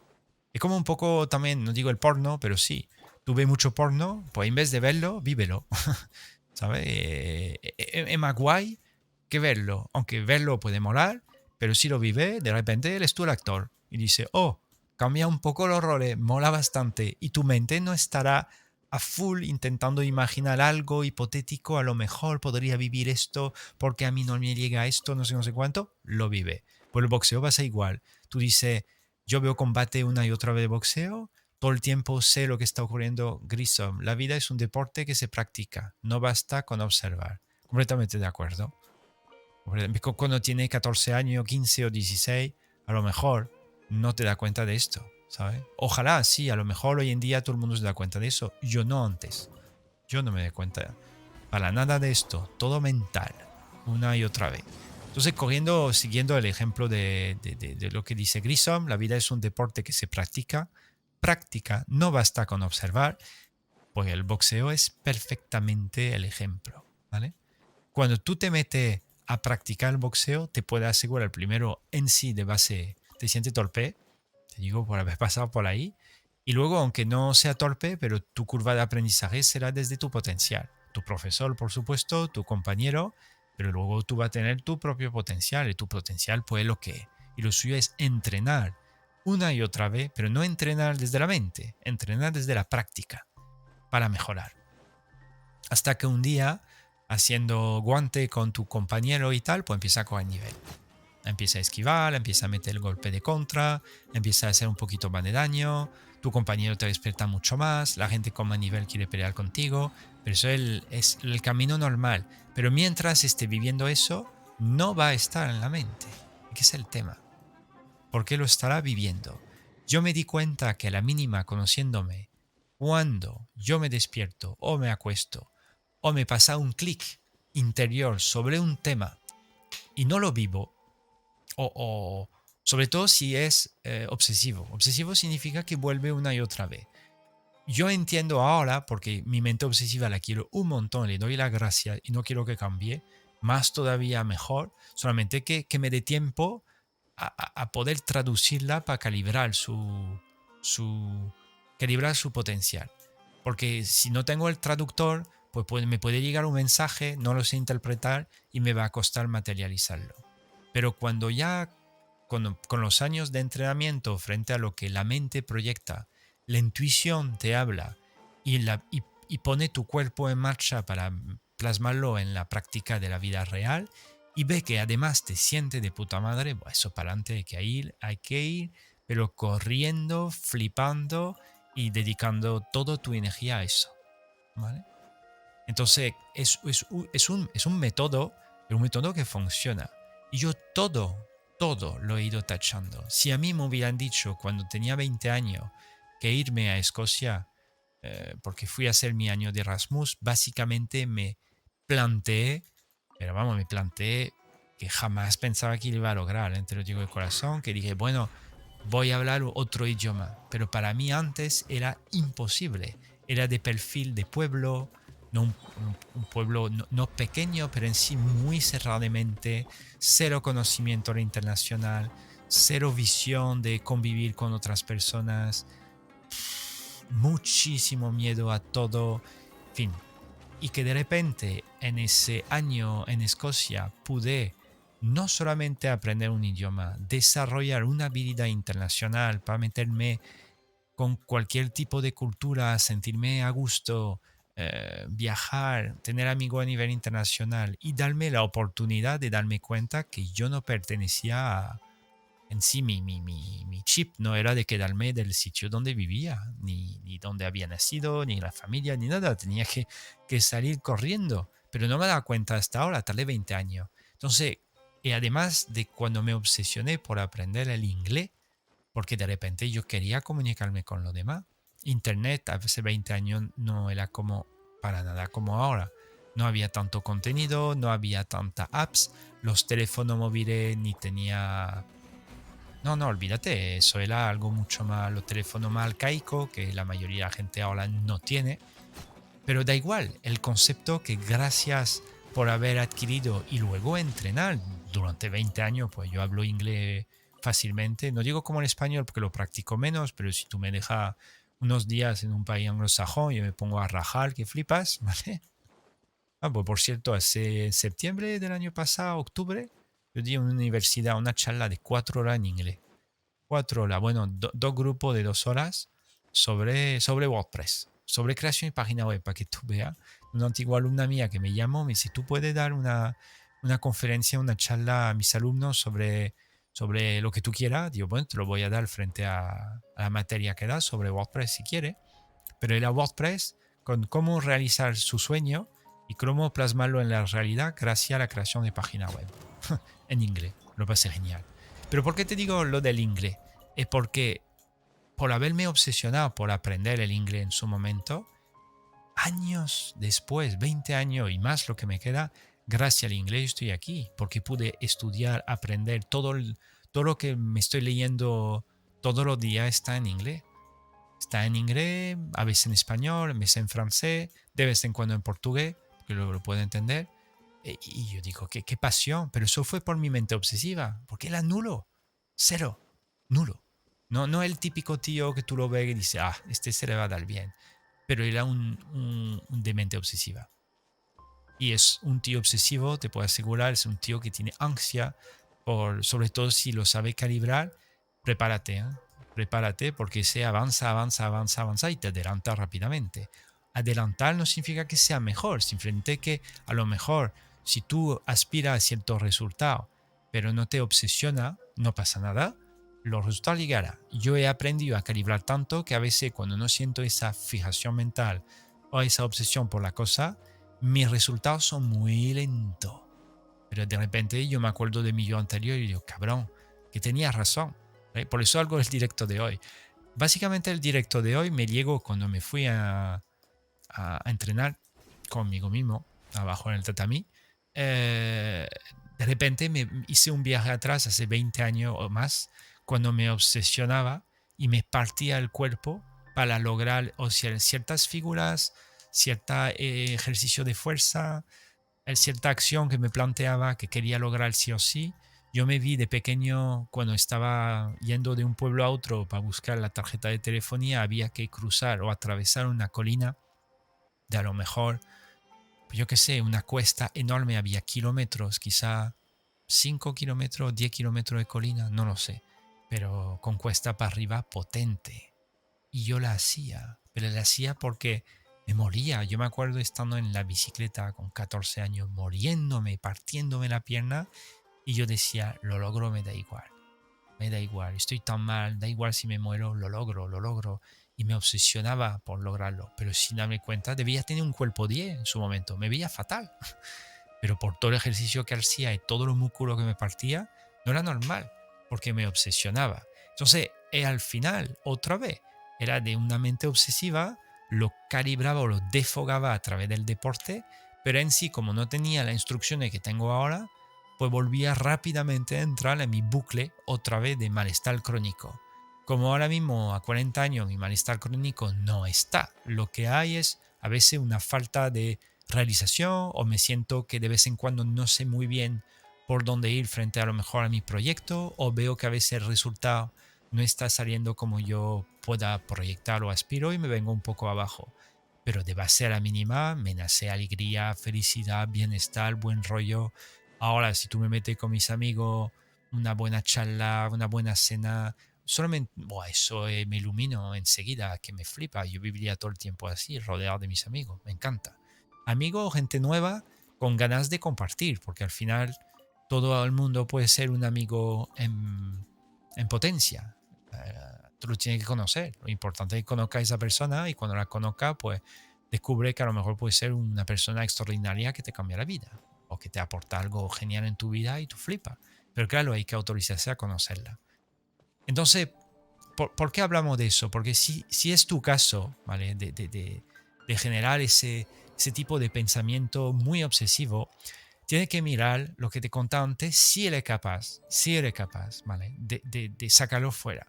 A: Es como un poco también, no digo el porno, pero sí. Tú ves mucho porno, pues en vez de verlo, vívelo. ¿Sabes? Eh, eh, es más guay que verlo. Aunque verlo puede molar, pero si lo vive, de repente eres tú el actor. Y dice, oh, cambia un poco los roles, mola bastante. Y tu mente no estará a full intentando imaginar algo hipotético, a lo mejor podría vivir esto porque a mí no me llega esto, no sé, no sé cuánto, lo vive. Pues el boxeo va a ser igual. Tú dices, yo veo combate una y otra vez de boxeo, todo el tiempo sé lo que está ocurriendo. Grissom, la vida es un deporte que se practica, no basta con observar. Completamente de acuerdo. Cuando tiene 14 años, 15 o 16, a lo mejor no te da cuenta de esto. Ojalá, sí, a lo mejor hoy en día todo el mundo se da cuenta de eso. Yo no antes. Yo no me doy cuenta para nada de esto. Todo mental, una y otra vez. Entonces, corriendo, siguiendo el ejemplo de, lo que dice Grissom, la vida es un deporte que se practica. Práctica, no basta con observar, pues el boxeo es perfectamente el ejemplo. ¿vale? Cuando tú te metes a practicar el boxeo, te puede asegurar primero en sí de base, te sientes torpe, te digo por haber pasado por ahí. Y luego, aunque no sea torpe, pero tu curva de aprendizaje será desde tu potencial. Tu profesor, por supuesto, tu compañero, pero luego tú vas a tener tu propio potencial y tu potencial pues lo que y lo suyo es entrenar una y otra vez, pero no entrenar desde la mente, entrenar desde la práctica para mejorar. Hasta que un día, haciendo guante con tu compañero y tal, pues empieza a coger nivel empieza a esquivar, empieza a meter el golpe de contra, empieza a hacer un poquito más de daño, tu compañero te despierta mucho más, la gente con más nivel quiere pelear contigo, pero eso es el, camino normal. Pero mientras esté viviendo eso, no va a estar en la mente. ¿Qué es el tema? ¿Por qué lo estará viviendo? Yo me di cuenta que a la mínima conociéndome, cuando yo me despierto o me acuesto o me pasa un clic interior sobre un tema y no lo vivo, o, sobre todo si es eh, obsesivo. Obsesivo significa que vuelve una y otra vez. Yo entiendo ahora, porque mi mente obsesiva la quiero un montón, le doy la gracia y no quiero que cambie, más todavía mejor, solamente que, que me dé tiempo a, poder traducirla para calibrar su, su, calibrar su potencial. Porque si no tengo el traductor, pues me puede llegar un mensaje, no lo sé interpretar y me va a costar materializarlo. Pero cuando ya con, los años de entrenamiento frente a lo que la mente proyecta, la intuición te habla y, pone tu cuerpo en marcha para plasmarlo en la práctica de la vida real y ve que además te siente de puta madre, eso para adelante hay que ir, hay que ir, pero corriendo, flipando y dedicando toda tu energía a eso. ¿vale? Entonces es, es, es, un, es un método, un método que funciona. Y yo todo, todo lo he ido tachando. Si a mí me hubieran dicho cuando tenía 20 años que irme a Escocia, eh, porque fui a hacer mi año de Erasmus, básicamente me planteé, pero vamos, me planteé que jamás pensaba que iba a lograr, entre lo digo de corazón, que dije, bueno, voy a hablar otro idioma, pero para mí antes era imposible, era de perfil de pueblo, un, pueblo no, pequeño, pero en sí muy cerradamente, cero conocimiento internacional, cero visión de convivir con otras personas, muchísimo miedo a todo, fin. Y que de repente en ese año en Escocia pude no solamente aprender un idioma, desarrollar una habilidad internacional para meterme con cualquier tipo de cultura, sentirme a gusto, eh, viajar, tener amigos a nivel internacional y darme la oportunidad de darme cuenta que yo no pertenecía a, en sí, mi, mi, mi, chip no era de quedarme del sitio donde vivía, ni, ni donde había nacido, ni la familia, ni nada. Tenía que, que salir corriendo, pero no me daba cuenta hasta ahora, tardé 20 años. Entonces, y además de cuando me obsesioné por aprender el inglés, porque de repente yo quería comunicarme con los demás. Internet hace 20 años no era como para nada como ahora. No había tanto contenido, no había tantas apps, los teléfonos móviles ni tenía... No, no, olvídate, eso era algo mucho más, los teléfonos más arcaicos que la mayoría de la gente ahora no tiene. Pero da igual, el concepto que gracias por haber adquirido y luego entrenar durante 20 años, pues yo hablo inglés fácilmente. No digo como en español porque lo practico menos, pero si tú me dejas unos días en un país anglosajón, yo me pongo a rajar, que flipas, ¿vale? Ah, pues por cierto, hace septiembre del año pasado, octubre, yo di en una universidad una charla de cuatro horas en inglés. Cuatro horas, bueno, dos grupos de dos horas sobre, sobre WordPress, sobre creación de página web, para que tú veas. Una antigua alumna mía que me llamó me dice, ¿tú puedes dar una, una conferencia, una charla a mis alumnos sobre sobre lo que tú quieras, digo, bueno, te lo voy a dar frente a, la materia que da sobre WordPress si quiere, pero era WordPress con cómo realizar su sueño y cómo plasmarlo en la realidad gracias a la creación de página web en inglés. Lo pasé genial. Pero ¿por qué te digo lo del inglés? Es porque por haberme obsesionado por aprender el inglés en su momento, años después, 20 años y más lo que me queda, gracias al inglés estoy aquí, porque pude estudiar, aprender, todo, todo lo que me estoy leyendo todos los días está en inglés. Está en inglés, a veces en español, a veces en francés, de vez en cuando en portugués, que lo, lo puedo entender. E, y yo digo, ¿qué, qué pasión, pero eso fue por mi mente obsesiva, porque era nulo, cero, nulo. No, no el típico tío que tú lo ves y dices, ah, este se le va a dar bien, pero era un, un, un de mente obsesiva y es un tío obsesivo, te puedo asegurar, es un tío que tiene ansia, por, sobre todo si lo sabe calibrar, prepárate, ¿eh? prepárate porque se avanza, avanza, avanza, avanza y te adelanta rápidamente. Adelantar no significa que sea mejor, simplemente que a lo mejor si tú aspiras a cierto resultado, pero no te obsesiona, no pasa nada, los resultados llegarán. Yo he aprendido a calibrar tanto que a veces cuando no siento esa fijación mental o esa obsesión por la cosa, mis resultados son muy lentos. Pero de repente yo me acuerdo de mi yo anterior y digo, cabrón, que tenía razón. Por eso algo el directo de hoy. Básicamente el directo de hoy me llegó cuando me fui a, a, entrenar conmigo mismo, abajo en el tatami. Eh, de repente me hice un viaje atrás hace 20 años o más, cuando me obsesionaba y me partía el cuerpo para lograr o sea, ciertas figuras, cierto eh, ejercicio de fuerza, eh, cierta acción que me planteaba que quería lograr sí o sí. Yo me vi de pequeño cuando estaba yendo de un pueblo a otro para buscar la tarjeta de telefonía, había que cruzar o atravesar una colina de a lo mejor, yo qué sé, una cuesta enorme, había kilómetros, quizá 5 kilómetros, 10 kilómetros de colina, no lo sé, pero con cuesta para arriba potente. Y yo la hacía, pero la hacía porque me moría. Yo me acuerdo estando en la bicicleta con 14 años, muriéndome, partiéndome la pierna. Y yo decía, lo logro, me da igual. Me da igual, estoy tan mal, da igual si me muero, lo logro, lo logro. Y me obsesionaba por lograrlo. Pero sin darme cuenta, debía tener un cuerpo 10 en su momento. Me veía fatal. Pero por todo el ejercicio que hacía y todo los músculos que me partía, no era normal, porque me obsesionaba. Entonces, eh, al final, otra vez, era de una mente obsesiva lo calibraba o lo defogaba a través del deporte, pero en sí, como no tenía las instrucciones que tengo ahora, pues volvía rápidamente a entrar en mi bucle otra vez de malestar crónico. Como ahora mismo a 40 años mi malestar crónico no está, lo que hay es a veces una falta de realización o me siento que de vez en cuando no sé muy bien por dónde ir frente a lo mejor a mi proyecto o veo que a veces el resultado no está saliendo como yo pueda proyectar o aspiro y me vengo un poco abajo. Pero de base a la mínima me nace alegría, felicidad, bienestar, buen rollo. Ahora, si tú me metes con mis amigos, una buena charla, una buena cena, solamente, eso eh, me ilumino enseguida, que me flipa. Yo viviría todo el tiempo así, rodeado de mis amigos, me encanta. Amigos gente nueva con ganas de compartir, porque al final todo el mundo puede ser un amigo en, en potencia. Eh, tú lo tienes que conocer. Lo importante es que conozca a esa persona y cuando la conozca, pues descubre que a lo mejor puede ser una persona extraordinaria que te cambia la vida o que te aporta algo genial en tu vida y tú flipas. Pero claro, hay que autorizarse a conocerla. Entonces, ¿por, qué hablamos de eso? Porque si, si es tu caso, ¿vale? De, de, de, generar ese, ese tipo de pensamiento muy obsesivo, tienes que mirar lo que te contaba antes, si eres capaz, si eres capaz, ¿vale? De, de, sacarlo fuera.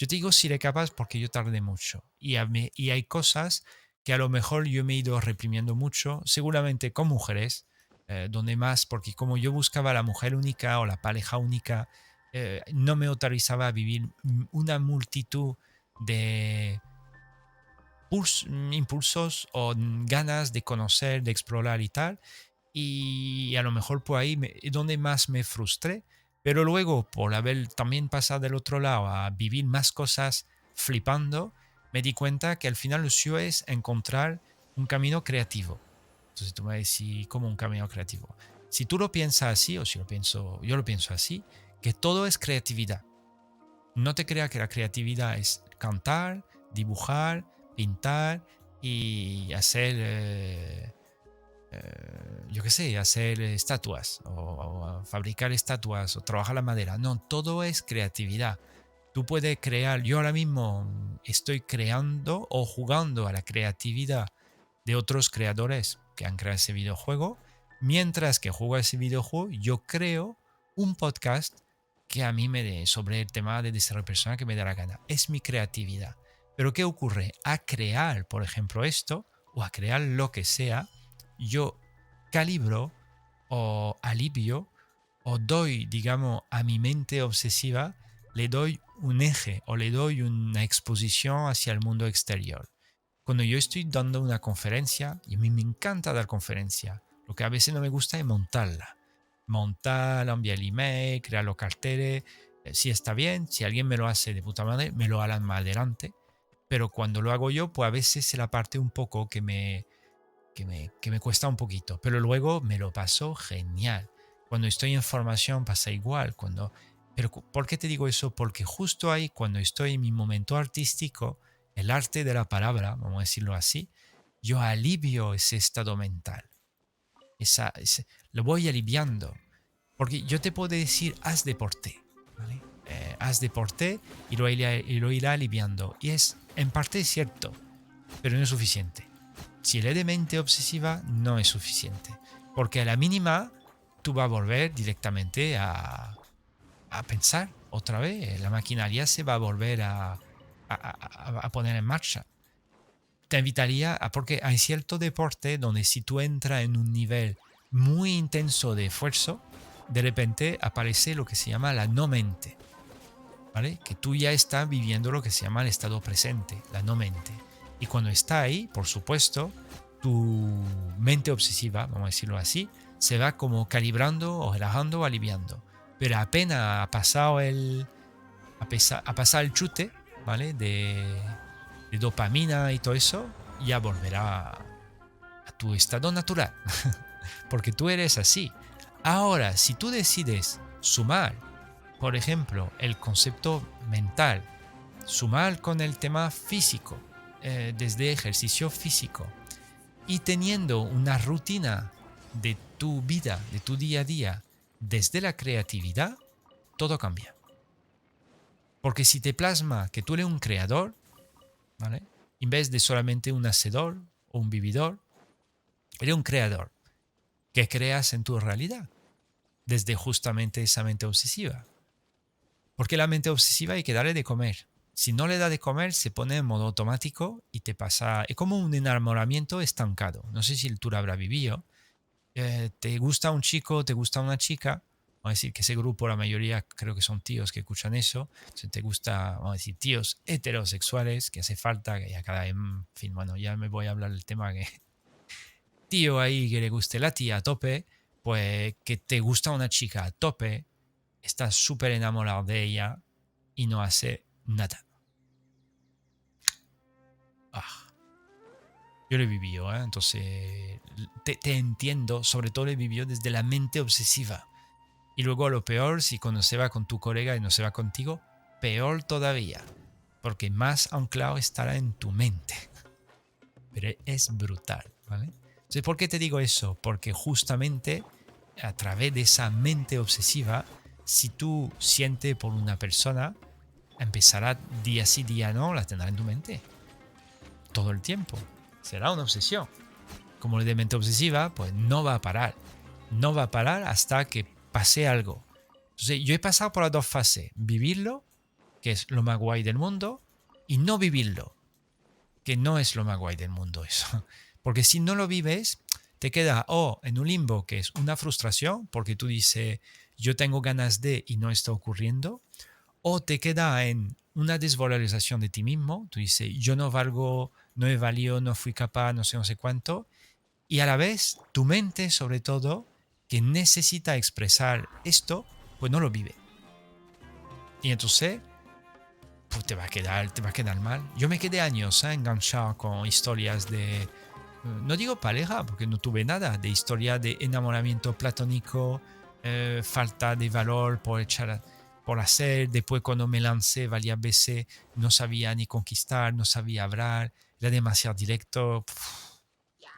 A: Yo te digo si eres capaz porque yo tardé mucho y, hay cosas que a lo mejor yo me he ido reprimiendo mucho, seguramente con mujeres, eh, donde más, porque como yo buscaba la mujer única o la pareja única, eh, no me autorizaba a vivir una multitud de impulsos o ganas de conocer, de explorar y tal. Y a lo mejor por ahí es donde más me frustré. Pero luego, por haber también pasado del otro lado a vivir más cosas flipando, me di cuenta que al final lo suyo es encontrar un camino creativo. Entonces tú me decís, ¿cómo un camino creativo? Si tú lo piensas así, o si lo pienso, yo lo pienso así, que todo es creatividad. No te creas que la creatividad es cantar, dibujar, pintar y hacer, eh, eh, yo qué sé, hacer estatuas o, fabricar estatuas o trabajar la madera. No, todo es creatividad. Tú puedes crear, yo ahora mismo estoy creando o jugando a la creatividad de otros creadores que han creado ese videojuego. Mientras que juego ese videojuego, yo creo un podcast que a mí me dé sobre el tema de desarrollo personal que me da la gana. Es mi creatividad. Pero ¿qué ocurre? A crear, por ejemplo, esto, o a crear lo que sea, yo calibro o alivio o doy, digamos, a mi mente obsesiva, le doy un eje o le doy una exposición hacia el mundo exterior. Cuando yo estoy dando una conferencia, y a mí me encanta dar conferencia, lo que a veces no me gusta es montarla. Montarla, enviar el email, crear los carteles, eh, si está bien, si alguien me lo hace de puta madre, me lo harán más adelante. Pero cuando lo hago yo, pues a veces es la parte un poco que me, que me, que me cuesta un poquito. Pero luego me lo paso genial. Cuando estoy en formación pasa igual. Cuando, pero ¿por qué te digo eso? Porque justo ahí, cuando estoy en mi momento artístico, el arte de la palabra, vamos a decirlo así, yo alivio ese estado mental. Esa, lo voy aliviando. Porque yo te puedo decir, haz deporte. Eh, haz deporte y lo, y lo irá aliviando. Y es en parte cierto, pero no es suficiente. Si eres de mente obsesiva, no es suficiente. Porque a la mínima, tú vas a volver directamente a, a pensar otra vez. La maquinaria se va a volver a, a, poner en marcha. Te invitaría a, porque hay cierto deporte donde si tú entras en un nivel muy intenso de esfuerzo, de repente aparece lo que se llama la no mente. ¿Vale? Que tú ya estás viviendo lo que se llama el estado presente, la no mente. Y cuando está ahí, por supuesto, tu mente obsesiva, vamos a decirlo así, se va como calibrando o relajando o aliviando. Pero apenas ha pasado el, ha pasado el chute, ¿vale? De, dopamina y todo eso, ya volverá a tu estado natural. Porque tú eres así. Ahora, si tú decides sumar, por ejemplo, el concepto mental, sumar con el tema físico, eh, desde ejercicio físico, y teniendo una rutina de tu vida, de tu día a día, desde la creatividad, todo cambia. Porque si te plasma que tú eres un creador, ¿vale? En vez de solamente un hacedor o un vividor, eres un creador que creas en tu realidad desde justamente esa mente obsesiva. Porque la mente obsesiva hay que darle de comer. Si no le da de comer, se pone en modo automático y te pasa. Es como un enamoramiento estancado. No sé si tú lo habrás vivido. Eh, te gusta un chico, te gusta una chica, vamos a decir que ese grupo, la mayoría creo que son tíos que escuchan eso, te gusta, vamos a decir, tíos heterosexuales, que hace falta, que ya cada vez, en fin, bueno, ya me voy a hablar del tema que tío ahí que le guste la tía a tope, pues que te gusta una chica a tope, estás súper enamorado de ella y no hace nada. Ah. Yo lo he vivido, ¿eh? entonces te, entiendo, sobre todo lo he vivido desde la mente obsesiva. Y luego lo peor, si cuando se va con tu colega y no se va contigo, peor todavía, porque más anclado estará en tu mente. Pero es brutal, ¿vale? Entonces, ¿por qué te digo eso? Porque justamente a través de esa mente obsesiva, si tú sientes por una persona, empezará día sí, día no, la tendrá en tu mente. Todo el tiempo. Será una obsesión. Como la de mente obsesiva, pues no va a parar. No va a parar hasta que pase algo. Entonces, yo he pasado por las dos fases. Vivirlo, que es lo más guay del mundo, y no vivirlo, que no es lo más guay del mundo eso. Porque si no lo vives, te queda o en un limbo que es una frustración, porque tú dices, yo tengo ganas de y no está ocurriendo, o te queda en una desvalorización de ti mismo, tú dices, yo no valgo, no he valido, no fui capaz, no sé, no sé cuánto, y a la vez tu mente, sobre todo, que necesita expresar esto, pues no lo vive. Y entonces, pues te va a quedar, te va a quedar mal. Yo me quedé años ¿eh? enganchado con historias de, no digo pareja, porque no tuve nada, de historia de enamoramiento platónico, eh, falta de valor por echar por hacer. Después cuando me lancé varias veces no sabía ni conquistar, no sabía hablar, era demasiado directo.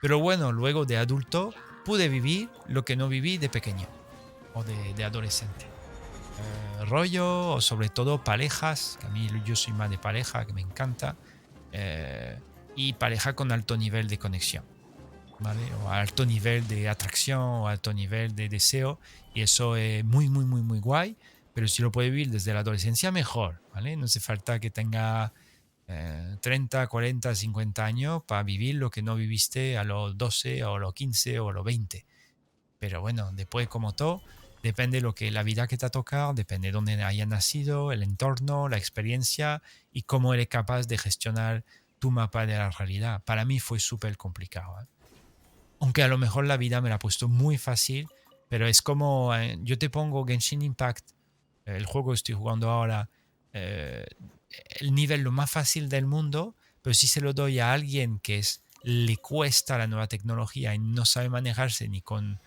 A: Pero bueno, luego de adulto pude vivir lo que no viví de pequeño o de, adolescente. Eh, rollo o sobre todo parejas, que a mí yo soy más de pareja, que me encanta. Eh, y pareja con alto nivel de conexión. ¿vale? O alto nivel de atracción o alto nivel de deseo. Y eso es muy, muy, muy, muy guay pero si lo puede vivir desde la adolescencia, mejor, ¿vale? No hace falta que tenga 30, 40, 50 años para vivir lo que no viviste a los 12 o los 15 o los 20. Pero bueno, después como todo, depende de lo que la vida que te ha tocado, depende de dónde haya nacido, el entorno, la experiencia y cómo eres capaz de gestionar tu mapa de la realidad. Para mí fue súper complicado. ¿eh? Aunque a lo mejor la vida me la ha puesto muy fácil, pero es como eh, yo te pongo Genshin Impact el juego que estoy jugando ahora, eh, el nivel lo más fácil del mundo, pero si se lo doy a alguien que es, le cuesta la nueva tecnología y no sabe manejarse ni con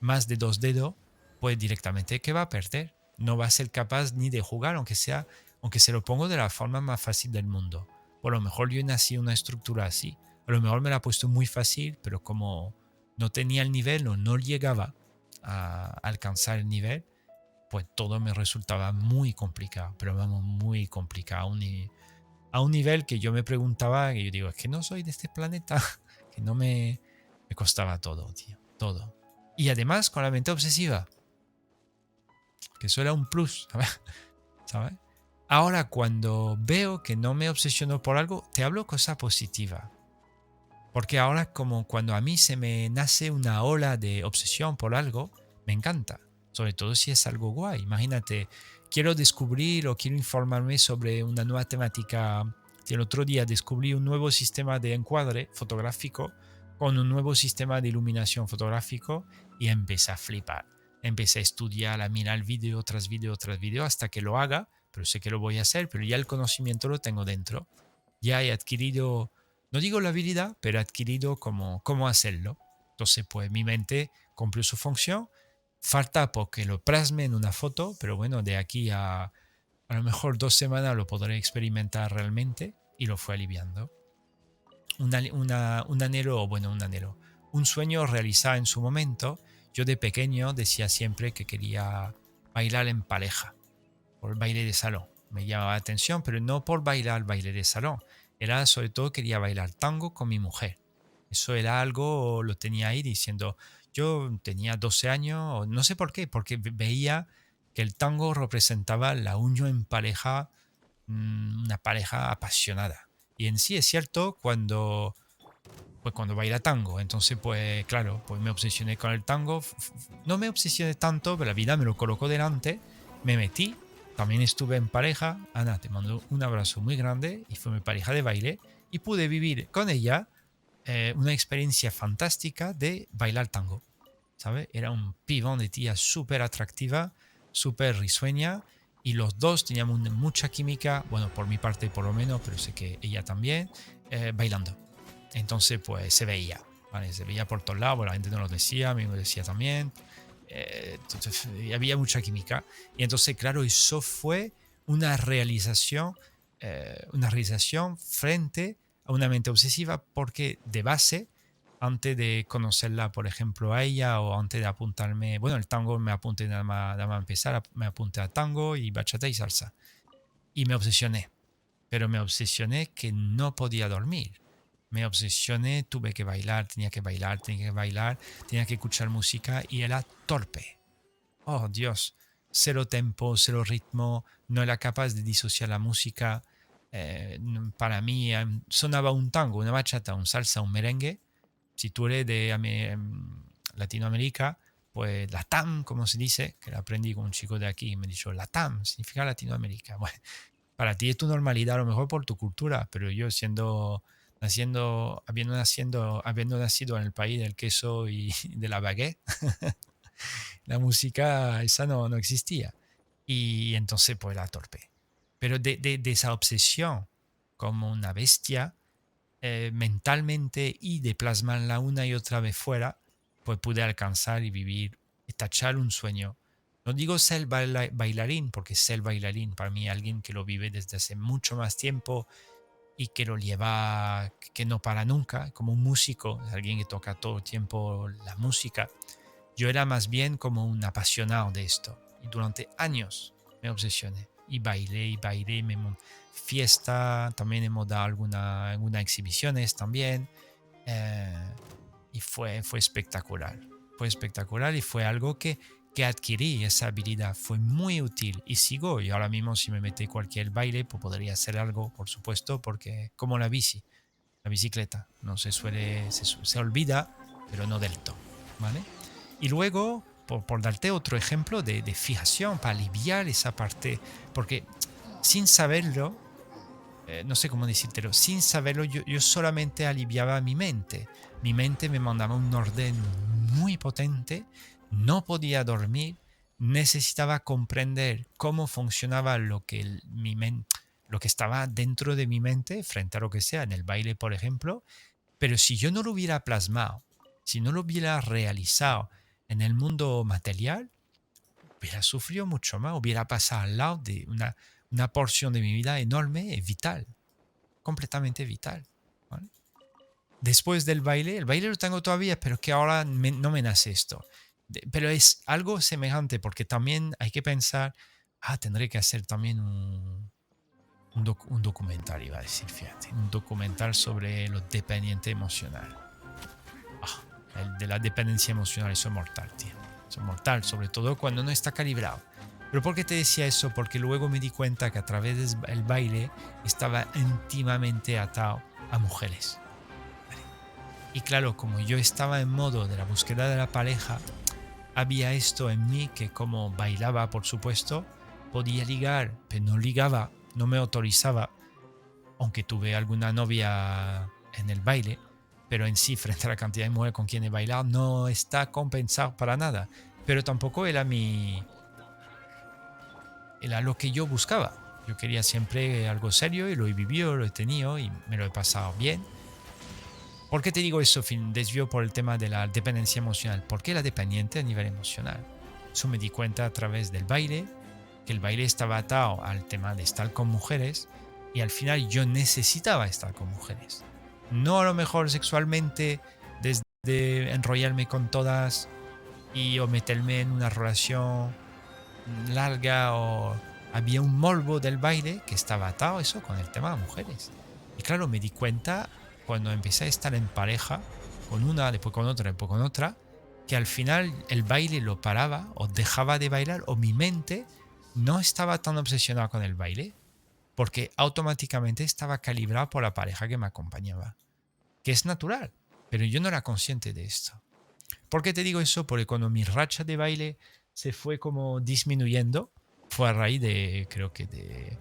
A: más de dos dedos, pues directamente que va a perder. No va a ser capaz ni de jugar, aunque sea, aunque se lo pongo de la forma más fácil del mundo. Por lo mejor yo nací una estructura así. A lo mejor me la ha puesto muy fácil, pero como no tenía el nivel o no llegaba a alcanzar el nivel, pues todo me resultaba muy complicado, pero vamos, muy complicado. A un, nivel que yo me preguntaba, que yo digo, es que no soy de este planeta, que no me, me costaba todo, tío, todo. Y además con la mente obsesiva, que eso era un plus, ¿sabes? Ahora cuando veo que no me obsesiono por algo, te hablo cosa positiva. Porque ahora como cuando a mí se me nace una ola de obsesión por algo, me encanta sobre todo si es algo guay. Imagínate, quiero descubrir o quiero informarme sobre una nueva temática. El otro día descubrí un nuevo sistema de encuadre fotográfico con un nuevo sistema de iluminación fotográfico y empecé a flipar. Empecé a estudiar, a mirar vídeo tras vídeo tras vídeo hasta que lo haga, pero sé que lo voy a hacer, pero ya el conocimiento lo tengo dentro. Ya he adquirido, no digo la habilidad, pero he adquirido cómo, cómo hacerlo. Entonces, pues mi mente cumplió su función Falta porque lo plasme en una foto, pero bueno, de aquí a a lo mejor dos semanas lo podré experimentar realmente y lo fue aliviando. un anhelo, bueno, un anhelo, un sueño realizado en su momento. Yo de pequeño decía siempre que quería bailar en pareja, por baile de salón. Me llamaba la atención, pero no por bailar baile de salón. Era sobre todo quería bailar tango con mi mujer. Eso era algo, lo tenía ahí diciendo, yo tenía 12 años, no sé por qué, porque veía que el tango representaba la unión en pareja, mm, una pareja apasionada. Y en sí es cierto cuando, pues cuando baila tango. Entonces, pues claro, pues me obsesioné con el tango. No me obsesioné tanto, pero la vida me lo colocó delante. Me metí. También estuve en pareja. Ana, te mando un abrazo muy grande. Y fue mi pareja de baile. Y pude vivir con ella eh, una experiencia fantástica de bailar tango. ¿Sabe? Era un pibón de tía súper atractiva, súper risueña. Y los dos teníamos mucha química, bueno, por mi parte por lo menos, pero sé que ella también, eh, bailando. Entonces, pues se veía, ¿vale? Se veía por todos lados, la gente no lo decía, a mí me decía también. Eh, entonces, había mucha química. Y entonces, claro, eso fue una realización, una realización frente a una mente obsesiva porque de base, antes de conocerla, por ejemplo, a ella o antes de apuntarme, bueno, el tango me apunté nada más, nada más empezar, me apunté a tango y bachata y salsa. y me obsesioné. Pero me obsesioné que no podía dormir. Me obsesioné, tuve que bailar, tenía que bailar, tenía que bailar, tenía que escuchar música y era torpe. Oh Dios, cero tempo, cero ritmo, no era capaz de disociar la música. Eh, para mí em, sonaba un tango, una bachata, un salsa, un merengue. Si tú eres de em, Latinoamérica, pues la TAM, como se dice, que la aprendí con un chico de aquí, me dijo, la TAM significa Latinoamérica. Bueno, para ti es tu normalidad, a lo mejor por tu cultura, pero yo siendo, naciendo, habiendo, naciendo, habiendo nacido en el país del queso y de la baguette, la música esa no, no existía. Y entonces pues la torpe. Pero de, esa obsesión como una bestia, eh, mentalmente y de plasmarla una y otra vez fuera, pues pude alcanzar y vivir y tachar un sueño. No digo ser bailarín, porque ser bailarín para mí alguien que lo vive desde hace mucho más tiempo y que lo lleva, que no para nunca, como un músico, alguien que toca todo el tiempo la música. Yo era más bien como un apasionado de esto y durante años me obsesioné y bailé y bailé, me fiesta, también hemos dado alguna, algunas exhibiciones también. Eh, y fue, fue espectacular. Fue espectacular y fue algo que, que adquirí, esa habilidad. Fue muy útil y sigo. Y ahora mismo si me mete cualquier baile, pues podría hacer algo, por supuesto, porque como la bici, la bicicleta, no se suele, se, olvida, pero no del todo. ¿vale? Y luego, por, darte otro ejemplo de, de fijación, para aliviar esa parte, porque sin saberlo, eh, no sé cómo decírtelo, sin saberlo yo, solamente aliviaba mi mente. Mi mente me mandaba un orden muy potente, no podía dormir, necesitaba comprender cómo funcionaba lo que, mi lo que estaba dentro de mi mente frente a lo que sea, en el baile por ejemplo, pero si yo no lo hubiera plasmado, si no lo hubiera realizado en el mundo material, hubiera sufrido mucho más, hubiera pasado al lado de una una porción de mi vida enorme y vital, completamente vital. Después del baile, el baile lo tengo todavía, pero que ahora no me nace esto. pero es algo semejante porque también hay que pensar, ah, tendré que hacer también un, un, documental, iba a decir, fíjate, un documental sobre lo dependiente emocional. De la dependencia emocional, eso es mortal, tío. Eso es mortal, sobre todo cuando no está calibrado. Pero ¿por qué te decía eso? Porque luego me di cuenta que a través del baile estaba íntimamente atado a mujeres. Y claro, como yo estaba en modo de la búsqueda de la pareja, había esto en mí que como bailaba, por supuesto, podía ligar, pero no ligaba, no me autorizaba, aunque tuve alguna novia en el baile, pero en sí, frente a la cantidad de mujeres con quien he bailado, no está compensado para nada. Pero tampoco era mi, era lo que yo buscaba. Yo quería siempre algo serio y lo he vivido, lo he tenido y me lo he pasado bien. ¿Por qué te digo eso? Fin, desvío por el tema de la dependencia emocional. ¿Por qué la dependiente a nivel emocional? Eso me di cuenta a través del baile, que el baile estaba atado al tema de estar con mujeres y al final yo necesitaba estar con mujeres. No a lo mejor sexualmente, desde enrollarme con todas y o meterme en una relación larga o había un morbo del baile que estaba atado eso con el tema de mujeres. Y claro, me di cuenta cuando empecé a estar en pareja con una, después con otra, después con otra, que al final el baile lo paraba o dejaba de bailar o mi mente no estaba tan obsesionada con el baile porque automáticamente estaba calibrado por la pareja que me acompañaba. Que es natural, pero yo no era consciente de esto. ¿Por qué te digo eso? Porque cuando mi racha de baile se fue como disminuyendo. Fue a raíz de, creo que de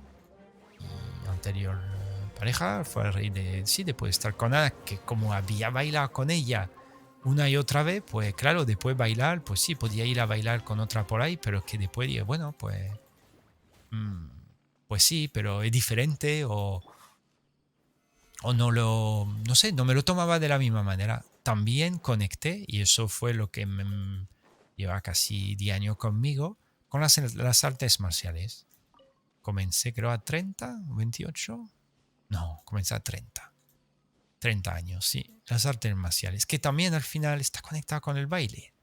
A: anterior pareja, fue a raíz de, sí, después de estar con Ana, que como había bailado con ella una y otra vez, pues claro, después bailar, pues sí, podía ir a bailar con otra por ahí, pero que después dije, bueno, pues, mm, pues sí, pero es diferente o, o no lo, no sé, no me lo tomaba de la misma manera. También conecté y eso fue lo que me, lleva casi 10 años conmigo, con las, las artes marciales. Comencé creo a 30 o 28. No, comencé a 30. 30 años, sí. Las artes marciales, que también al final está conectada con el baile.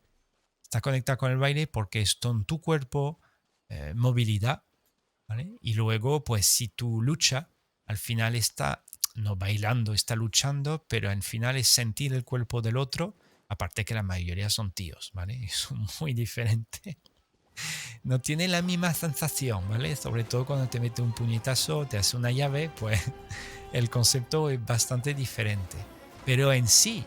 A: Está conectada con el baile porque es en tu cuerpo, eh, movilidad, ¿vale? Y luego, pues si tu lucha al final está no bailando, está luchando, pero al final es sentir el cuerpo del otro, aparte que la mayoría son tíos, ¿vale? Son muy diferentes. No tiene la misma sensación, ¿vale? Sobre todo cuando te mete un puñetazo, te hace una llave, pues el concepto es bastante diferente. Pero en sí,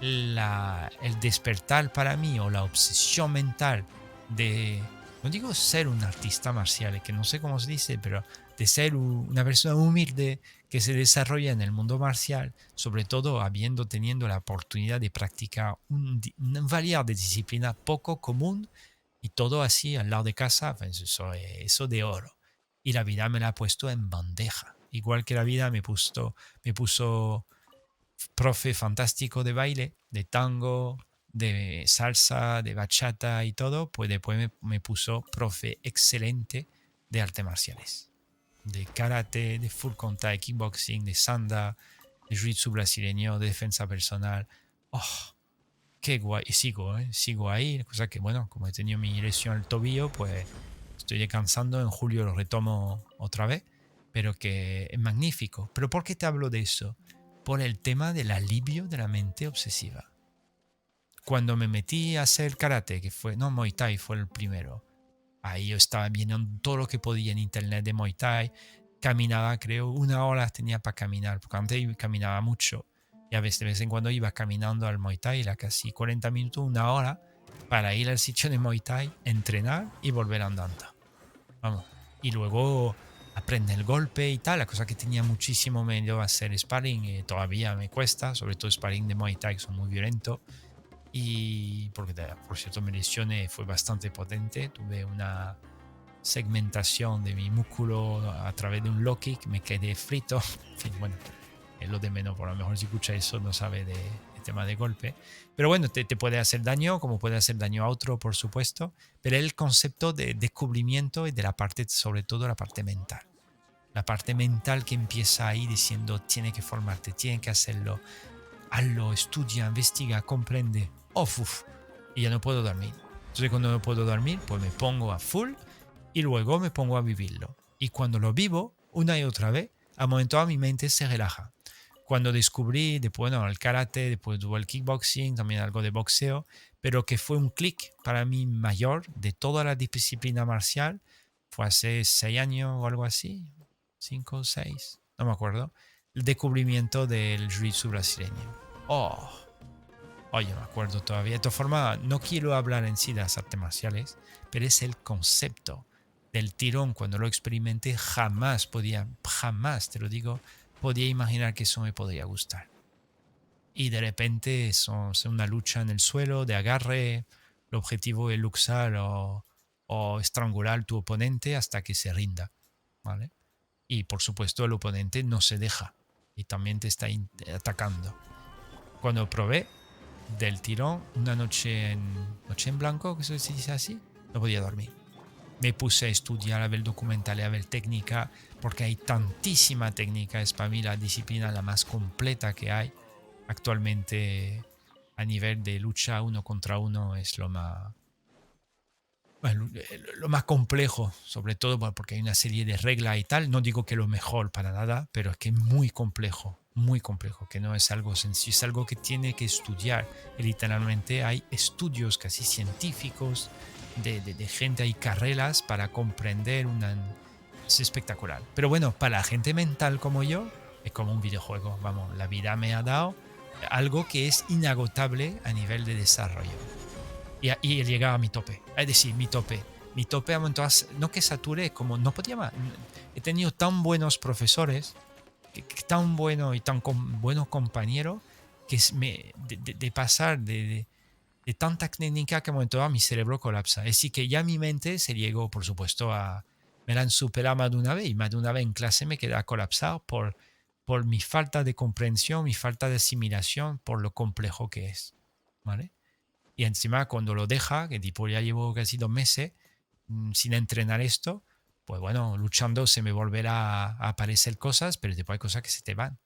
A: la, el despertar para mí o la obsesión mental de, no digo ser un artista marcial, que no sé cómo se dice, pero de ser una persona humilde que se desarrolla en el mundo marcial, sobre todo habiendo teniendo la oportunidad de practicar un, una de disciplinas poco común y todo así al lado de casa, pues eso, eso de oro. Y la vida me la ha puesto en bandeja. Igual que la vida me puso, me puso profe fantástico de baile, de tango, de salsa, de bachata y todo, pues después me, me puso profe excelente de artes marciales de karate, de full contact, kickboxing, de sanda, de jiu-jitsu brasileño, de defensa personal. ¡Oh! ¡Qué guay! Y sigo, ¿eh? Sigo ahí. Cosa que, bueno, como he tenido mi lesión al tobillo, pues estoy descansando. En julio lo retomo otra vez. Pero que es magnífico. ¿Pero por qué te hablo de eso? Por el tema del alivio de la mente obsesiva. Cuando me metí a hacer karate, que fue, no, Muay Thai fue el primero Ahí yo estaba viendo todo lo que podía en internet de Muay Thai. Caminaba, creo, una hora tenía para caminar, porque antes caminaba mucho. Y a veces de vez en cuando iba caminando al Muay Thai, era casi 40 minutos, una hora, para ir al sitio de Muay Thai, entrenar y volver andando. Vamos. Y luego aprender el golpe y tal, la cosa que tenía muchísimo miedo hacer sparring, y todavía me cuesta, sobre todo sparring de Muay Thai, que son muy violentos y porque por cierto mi lesión fue bastante potente, tuve una segmentación de mi músculo a través de un low kick, me quedé frito, en fin, bueno, es lo de menos, por lo mejor si escucha eso no sabe de, tema de golpe, pero bueno, te, te, puede hacer daño, como puede hacer daño a otro, por supuesto, pero el concepto de descubrimiento y de la parte, sobre todo la parte mental. La parte mental que empieza ahí diciendo, tiene que formarte, tiene que hacerlo, hazlo, estudia, investiga, comprende uf, y ya no puedo dormir. Entonces cuando no puedo dormir, pues me pongo a full y luego me pongo a vivirlo. Y cuando lo vivo, una y otra vez, a momento mi mente se relaja. Cuando descubrí, después bueno, el karate, después tuve el kickboxing, también algo de boxeo, pero que fue un clic para mí mayor de toda la disciplina marcial, fue hace seis años o algo así, cinco o seis, no me acuerdo, el descubrimiento del jiu-jitsu brasileño. Oh, Oye, me acuerdo todavía. De todas formas, no quiero hablar en sí de las artes marciales, pero es el concepto del tirón. Cuando lo experimenté, jamás podía, jamás, te lo digo, podía imaginar que eso me podría gustar. Y de repente es una lucha en el suelo, de agarre. El objetivo es luxar o, o estrangular tu oponente hasta que se rinda. ¿vale? Y por supuesto, el oponente no se deja y también te está atacando. Cuando probé, del tirón, una noche en, noche en blanco, que se dice así, no podía dormir. Me puse a estudiar, a ver documentales, a ver técnica, porque hay tantísima técnica. Es para mí la disciplina la más completa que hay actualmente a nivel de lucha uno contra uno. Es lo más, lo más complejo, sobre todo porque hay una serie de reglas y tal. No digo que lo mejor para nada, pero es que es muy complejo muy complejo, que no es algo sencillo, es algo que tiene que estudiar. literalmente hay estudios casi científicos de, de, gente, hay carreras para comprender una... Es espectacular. Pero bueno, para la gente mental como yo, es como un videojuego. Vamos, la vida me ha dado algo que es inagotable a nivel de desarrollo. Y, y he llegado a mi tope. Es decir, mi tope. Mi tope, no que sature, como no podía más. He tenido tan buenos profesores tan bueno y tan buenos compañeros que me, de, pasar de, de, tanta técnica que momento mi cerebro colapsa. Decir, que ya mi mente se llegó, por supuesto, a... Me la han superado más de una vez y más de una vez en clase me queda colapsado por, por mi falta de comprensión, mi falta de asimilación, por lo complejo que es. ¿Vale? Y encima cuando lo deja, que tipo ya llevo casi dos meses mm, sin entrenar esto, pues bueno, luchando se me volverá a aparecer cosas, pero después hay cosas que se te van.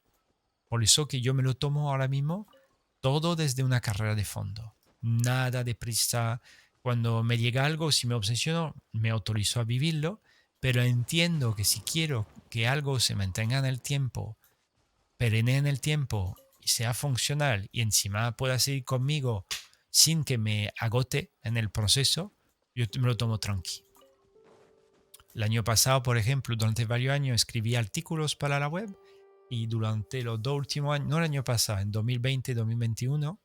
A: Por eso que yo me lo tomo ahora mismo todo desde una carrera de fondo. Nada de prisa. Cuando me llega algo, si me obsesiono, me autorizo a vivirlo, pero entiendo que si quiero que algo se mantenga en el tiempo, perenne en el tiempo y sea funcional y encima pueda seguir conmigo sin que me agote en el proceso, yo me lo tomo tranqui. El año pasado, por ejemplo, durante varios años escribí artículos para la web y durante los dos últimos años, no el año pasado, en 2020 2021,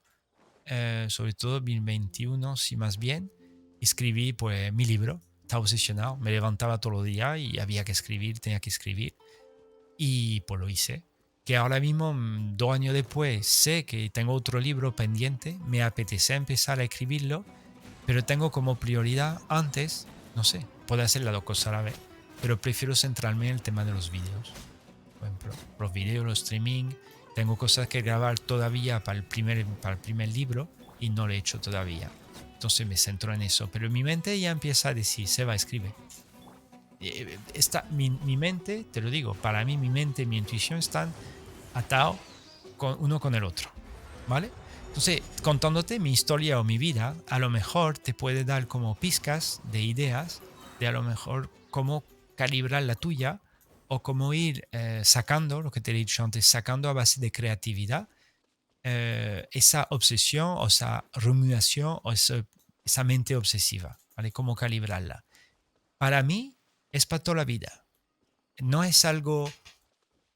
A: eh, sobre todo 2021, si más bien, escribí pues mi libro. Estaba obsesionado, me levantaba todos los días y había que escribir, tenía que escribir. Y pues lo hice. Que ahora mismo, mm, dos años después, sé que tengo otro libro pendiente, me apetece empezar a escribirlo, pero tengo como prioridad antes, no sé, puede hacer las dos cosas a la vez, pero prefiero centrarme en el tema de los vídeos. Por ejemplo, los vídeos, los streaming, tengo cosas que grabar todavía para el primer, para el primer libro y no lo he hecho todavía. Entonces me centro en eso. Pero mi mente ya empieza a decir, se va, escribe. Eh, esta, mi, mi, mente, te lo digo, para mí mi mente y mi intuición están atados con, uno con el otro. ¿Vale? Entonces, contándote mi historia o mi vida, a lo mejor te puede dar como pizcas de ideas de a lo mejor cómo calibrar la tuya o cómo ir eh, sacando, lo que te he dicho antes, sacando a base de creatividad eh, esa obsesión o esa rumiación o esa, mente obsesiva, ¿vale? Cómo calibrarla. Para mí es para toda la vida. No es algo...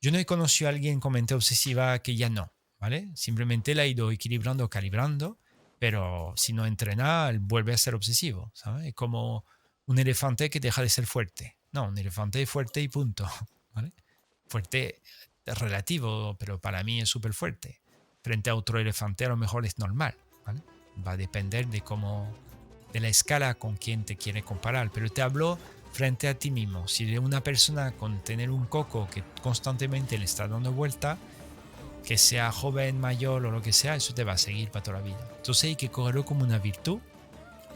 A: Yo no he conocido a alguien con mente obsesiva que ya no, ¿vale? Simplemente la he ido equilibrando, calibrando, pero si no entrena, vuelve a ser obsesivo, ¿sabes? Es como un elefante que deja de ser fuerte. No, un elefante es fuerte y punto. Fuerte es relativo, pero para mí es súper fuerte frente a otro elefante a lo mejor es normal. Va a depender de cómo, de la escala con quien te quiere comparar. Pero te hablo frente a ti mismo. Si una persona con tener un coco que constantemente le está dando vuelta, que sea joven, mayor o lo que sea, eso te va a seguir para toda la vida. Entonces hay que cogerlo como una virtud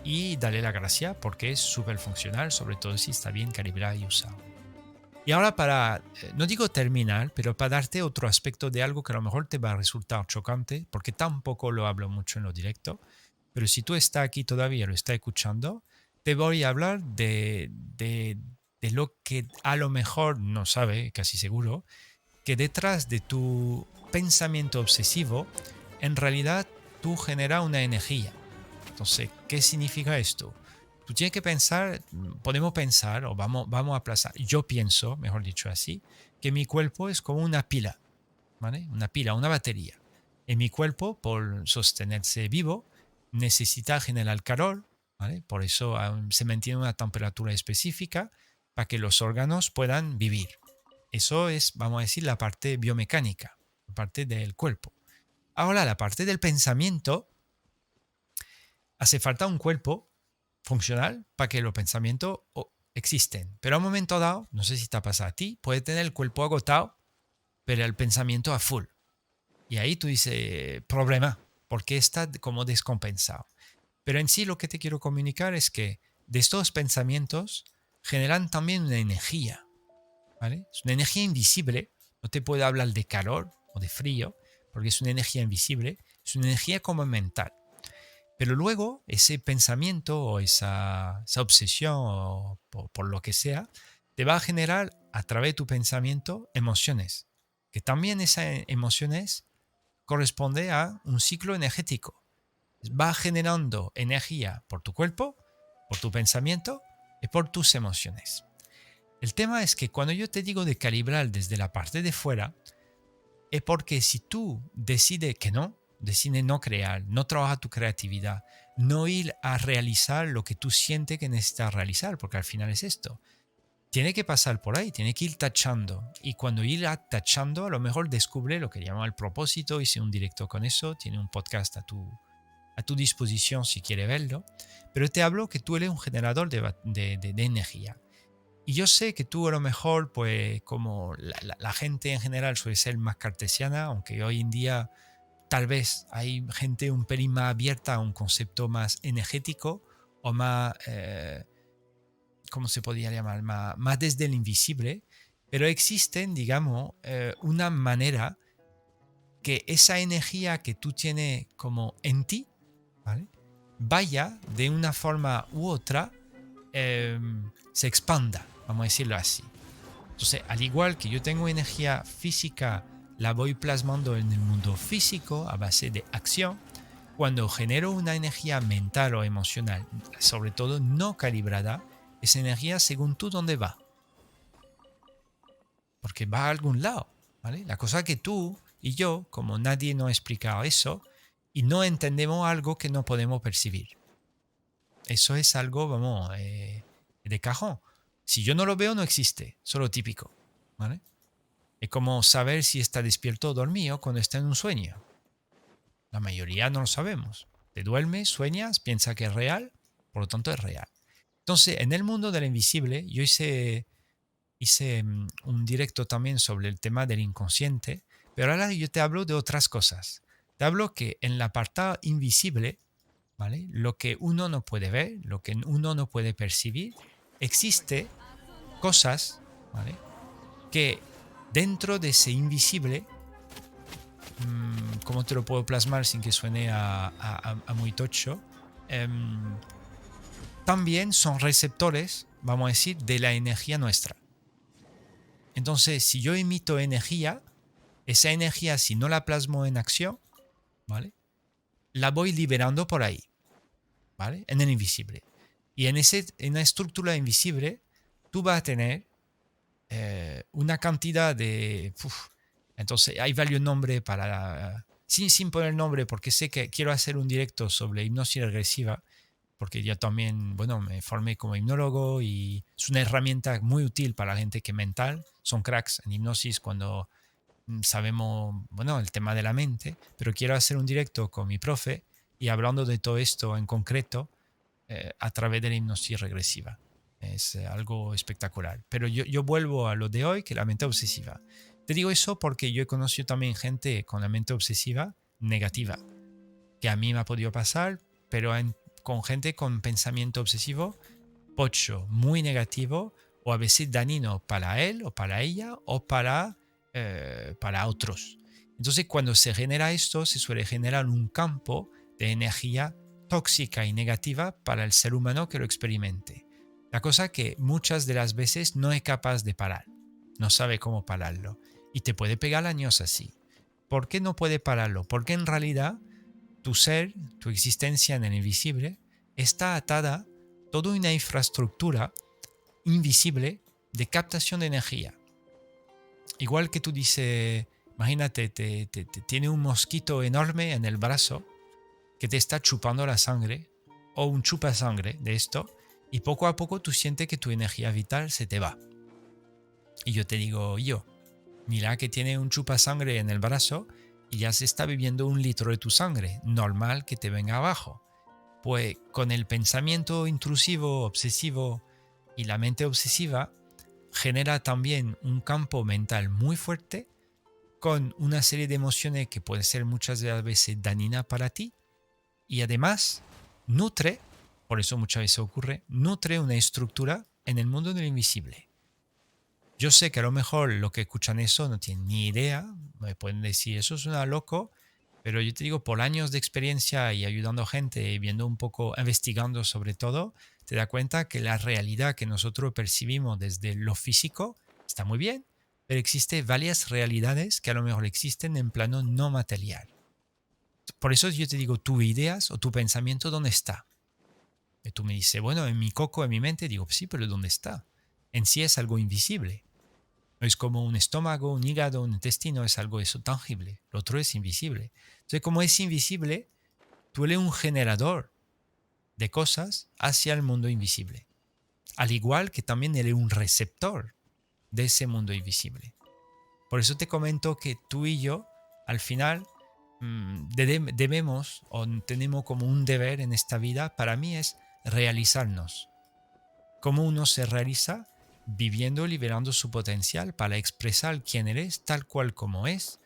A: y darle la gracia porque es súper funcional, sobre todo si está bien calibrado y usado. Y ahora para, eh, no digo terminar, pero para darte otro aspecto de algo que a lo mejor te va a resultar chocante, porque tampoco lo hablo mucho en lo directo, pero si tú estás aquí todavía, lo estás escuchando, te voy a hablar de, de, de lo que a lo mejor no sabe, casi seguro, que detrás de tu pensamiento obsesivo, en realidad tú generas una energía. Entonces, ¿qué significa esto? Tú tienes que pensar, podemos pensar, o vamos, vamos a aplazar, yo pienso, mejor dicho así, que mi cuerpo es como una pila, ¿vale? Una pila, una batería. Y mi cuerpo, por sostenerse vivo, necesita generar calor, ¿vale? Por eso se mantiene una temperatura específica para que los órganos puedan vivir. Eso es, vamos a decir, la parte biomecánica, la parte del cuerpo. Ahora, la parte del pensamiento, hace falta un cuerpo funcional para que los pensamientos existen. Pero a un momento dado, no sé si te pasa a ti, puede tener el cuerpo agotado, pero el pensamiento a full. Y ahí tú dices, problema, porque está como descompensado. Pero en sí lo que te quiero comunicar es que de estos pensamientos generan también una energía. ¿vale? Es una energía invisible. No te puedo hablar de calor o de frío, porque es una energía invisible. Es una energía como mental. Pero luego ese pensamiento o esa, obsesión o por, lo que sea, te va a generar a través de tu pensamiento emociones. Que también esas emociones corresponde a un ciclo energético. Va generando energía por tu cuerpo, por tu pensamiento y por tus emociones. El tema es que cuando yo te digo de calibrar desde la parte de fuera, es porque si tú decides que no, decide no crear, no trabajar tu creatividad, no ir a realizar lo que tú sientes que necesitas realizar, porque al final es esto. Tiene que pasar por ahí, tiene que ir tachando. Y cuando ir tachando, a lo mejor descubre lo que llama el propósito, hice un directo con eso, tiene un podcast a tu, a tu disposición si quiere verlo. Pero te hablo que tú eres un generador de, de, energía. Y yo sé que tú a lo mejor, pues como la, la gente en general suele ser más cartesiana, aunque hoy en día tal vez hay gente un pelín más abierta a un concepto más energético o más, eh, ¿cómo se podría llamar? Más, desde el invisible, pero existen, digamos, eh, una manera que esa energía que tú tienes como en ti, vaya de una forma u otra, em, se expanda, vamos a decirlo así. Entonces, al igual que yo tengo energía física, la voy plasmando en el mundo físico a base de acción, cuando genero una energía mental o emocional, sobre todo no calibrada, esa energía según tú dónde va. Porque va a algún lado. ¿vale? La cosa que tú y yo, como nadie nos ha explicado eso, y no entendemos algo que no podemos percibir. Eso es algo, vamos, eh, de cajón. Si yo no lo veo, no existe, solo típico. ¿vale? Es como saber si está despierto o dormido cuando está en un sueño. La mayoría no lo sabemos. Te duermes, sueñas, piensa que es real, por lo tanto es real. Entonces, en el mundo del invisible, yo hice, hice mm, un directo también sobre el tema del inconsciente, pero ahora yo te hablo de otras cosas. Te hablo que en la apartado invisible, ¿vale? Lo que uno no puede ver, lo que uno no puede percibir, existe cosas, ¿vale? Que dentro de ese invisible, mm, ¿cómo te lo puedo plasmar sin que suene a, muy tocho? Em, también son receptores, vamos a decir, de la energía nuestra. Entonces, si yo emito energía, esa energía, si no la plasmo en acción, ¿vale? La voy liberando por ahí, ¿vale? En el invisible. Y en, ese, en la estructura invisible, tú vas a tener eh, una cantidad de... entonces hay varios nombres para... Sin, sin poner nombre, porque sé que quiero hacer un directo sobre hipnosis regresiva, porque yo también, bueno, me formé como hipnólogo y es una herramienta muy útil para la gente que mental, son cracks en hipnosis cuando mm, sabemos, bueno, el tema de la mente, pero quiero hacer un directo con mi profe y hablando de todo esto en concreto eh, a través de la hipnosis regresiva. Es eh, algo espectacular. Pero yo, yo vuelvo a lo de hoy, que la mente obsesiva. Te digo eso porque yo he conocido también gente con la mente obsesiva negativa, que a mí me ha podido pasar, pero con gente con pensamiento obsesivo, pocho, muy negativo, o a veces dañino para él o para ella o para, eh, para otros. Entonces cuando se genera esto, se suele generar un campo de energía tóxica y negativa para el ser humano que lo experimente. La cosa que muchas de las veces no es capaz de parar, no sabe cómo pararlo y te puede pegar años así. ¿Por qué no puede pararlo? Porque en realidad tu ser, tu existencia en el invisible, está atada a toda una infraestructura invisible de captación de energía. Igual que tú dices, imagínate, te, tiene un mosquito enorme en el brazo que te está chupando la sangre, o un chupa sangre de esto, y poco a poco tú sientes que tu energía vital se te va. Y yo te digo, yo, mira que tiene un chupa sangre en el brazo y ya se está bebiendo un litro de tu sangre, normal que te venga abajo. Pues con el pensamiento intrusivo, obsesivo y la mente obsesiva, genera también un campo mental muy fuerte con una serie de emociones que pueden ser muchas veces dañinas para ti y además nutre por eso muchas veces ocurre, nutre una estructura en el mundo del invisible. Yo sé que a lo mejor lo que escuchan eso no tienen ni idea, me pueden decir, eso es una loco, pero yo te digo, por años de experiencia y ayudando gente y viendo un poco, investigando sobre todo, te das cuenta que la realidad que nosotros percibimos desde lo físico está muy bien, pero existen varias realidades que a lo mejor existen en plano no material. Por eso yo te digo, tu ideas o tu pensamiento, ¿dónde está? Y tú me dices, bueno, en mi coco, en mi mente, digo, sí, pero ¿dónde está? En sí es algo invisible. No es como un estómago, un hígado, un intestino, es algo eso tangible. Lo otro es invisible. Entonces, como es invisible, tú eres un generador de cosas hacia el mundo invisible. Al igual que también eres un receptor de ese mundo invisible. Por eso te comento que tú y yo, al final, mm, debemos o tenemos como un deber en esta vida, para mí es realizarnos. ¿Cómo uno se realiza? Viviendo liberando su potencial para expresar quién eres tal cual como es,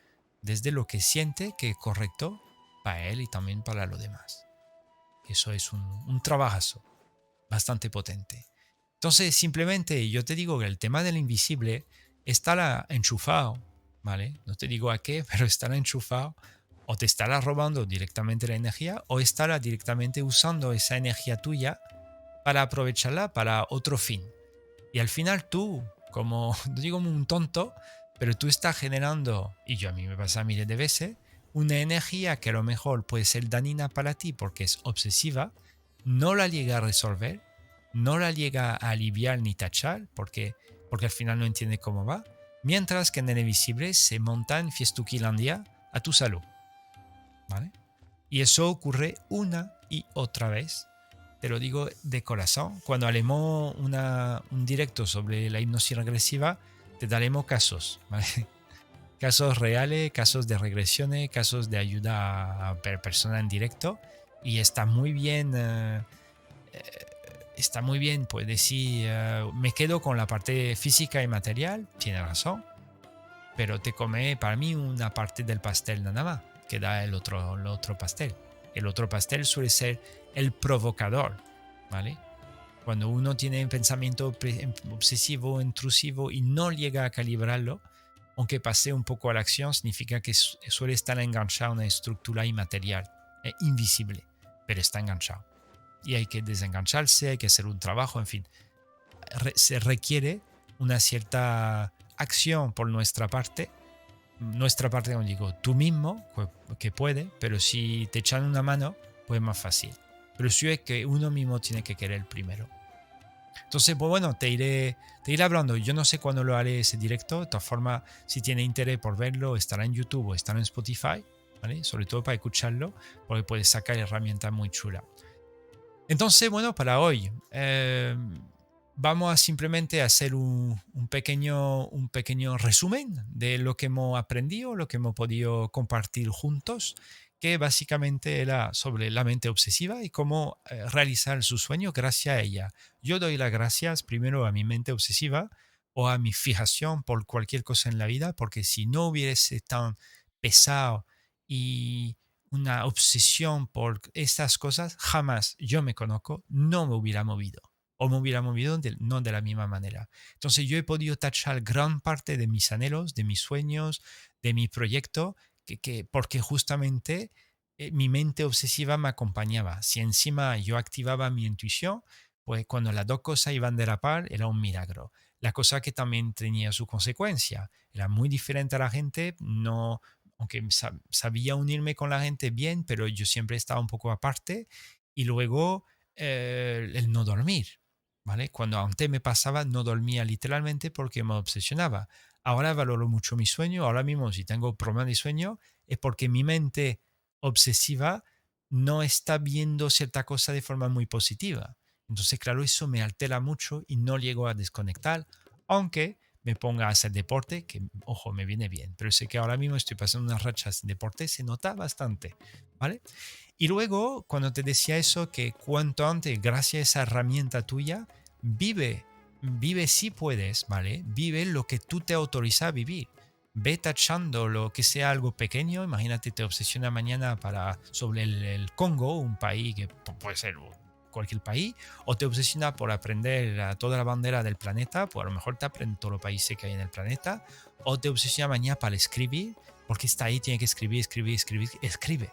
A: desde lo que siente que es correcto para él y también para los demás. Eso es un, un trabajazo bastante potente. Entonces, simplemente yo te digo que el tema del invisible estará enchufado, ¿vale? No te digo a qué, pero estará enchufado o te estará robando directamente la energía o estará directamente usando esa energía tuya para aprovecharla para otro fin. Y al final tú, como, no digo un tonto, pero tú estás generando, y yo a mí me pasa miles de veces, una energía que a lo mejor puede ser dañina para ti porque es obsesiva, no la llega a resolver, no la llega a aliviar ni tachar porque, porque al final no entiende cómo va, mientras que en el invisible se monta en a tu salud. Y eso ocurre una y otra vez. Te lo digo de corazón. Cuando haremos una, un directo sobre la hipnosis regresiva, te daremos casos. casos reales, casos de regresiones, casos de ayuda a persona en directo. Y está muy bien, eh, eh, está muy bien, pues decir, eh, me quedo con la parte física y material, tiene razón, pero te come para mí una parte del pastel nada más, que da el otro, el otro pastel. El otro pastel suele ser el provocador, ¿vale? Cuando uno tiene un pensamiento obsesivo, intrusivo y no llega a calibrarlo, aunque pase un poco a la acción, significa que suele estar enganchado a una estructura inmaterial, e invisible, pero está enganchado. Y hay que desengancharse, hay que hacer un trabajo, en fin. se requiere una cierta acción por nuestra parte. Nuestra parte, como digo, tú mismo, que puede, pero si te echan una mano, pues es más fácil. Pero sí es que uno mismo tiene que querer primero. Entonces, pues bueno, te iré, te iré hablando. Yo no sé cuándo lo haré ese directo. De todas formas, si tiene interés por verlo, estará en YouTube o estará en Spotify, ¿vale? Sobre todo para escucharlo, porque puedes sacar herramientas muy chulas. Entonces, bueno, para hoy, eh, vamos a simplemente hacer un, pequeño, un pequeño resumen de lo que hemos aprendido, lo que hemos podido compartir juntos que básicamente era sobre la mente obsesiva y cómo eh, realizar su sueño gracias a ella. Yo doy las gracias primero a mi mente obsesiva o a mi fijación por cualquier cosa en la vida, porque si no hubiese tan pesado y una obsesión por estas cosas, jamás yo me conozco, no me hubiera movido o me hubiera movido no de la misma manera. Entonces yo he podido tachar gran parte de mis anhelos, de mis sueños, de mi proyecto que, porque justamente eh, mi mente obsesiva me acompañaba. Si encima yo activaba mi intuición, pues cuando las dos cosas iban de la par era un milagro. La cosa que también tenía su consecuencia. Era muy diferente a la gente, no, aunque sabía unirme con la gente bien, pero yo siempre estaba un poco aparte. Y luego eh, el no dormir. ¿Vale? Cuando antes me pasaba, no dormía literalmente porque me obsesionaba. Ahora valoro mucho mi sueño. Ahora mismo, si tengo problemas de sueño, es porque mi mente obsesiva no está viendo cierta cosa de forma muy positiva. Entonces, claro, eso me altera mucho y no llego a desconectar, aunque me ponga a hacer deporte, que, ojo, me viene bien. Pero sé que ahora mismo estoy pasando unas rachas sin deporte, se nota bastante, ¿vale? Y luego, cuando te decía eso, que cuanto antes, gracias a esa herramienta tuya, vive vive si puedes, ¿vale? Vive lo que tú te autorizas a vivir. Ve tachando lo que sea algo pequeño. Imagínate, te obsesiona mañana para, sobre el, Congo, un país que puede ser cualquier país, o te obsesiona por aprender toda la bandera del planeta, pues a lo mejor te aprende todos los países que hay en el planeta, o te obsesiona mañana para escribir, porque está ahí, tiene que escribir, escribir, escribir, escribe,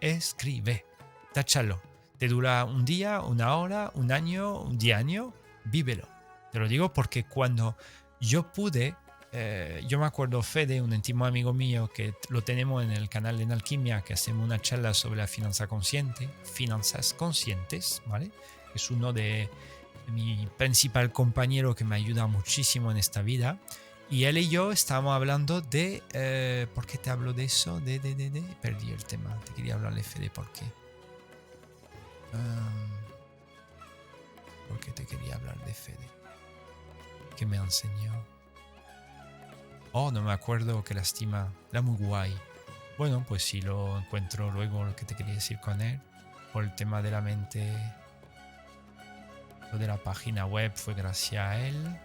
A: escribe, táchalo. Te dura un día, una hora, un año, un día año, vívelo. Te lo digo porque cuando yo pude, eh, yo me acuerdo Fede, un íntimo amigo mío que lo tenemos en el canal de Alquimia, que hacemos una charla sobre la finanza consciente, finanzas conscientes, ¿vale? Es uno de, mi principal compañero que me ayuda muchísimo en esta vida. Y él y yo estábamos hablando de... Eh, ¿Por qué te hablo de eso? De, de, de, de... Perdí el tema. Te quería hablarle, Fede, ¿por qué? ¿Por qué te quería hablar de Fede? que me enseñó. Oh, no me acuerdo, qué lástima. Era muy guay. Bueno, pues si lo encuentro luego lo que te quería decir con él. Por el tema de la mente. Lo de la página web fue gracias a él.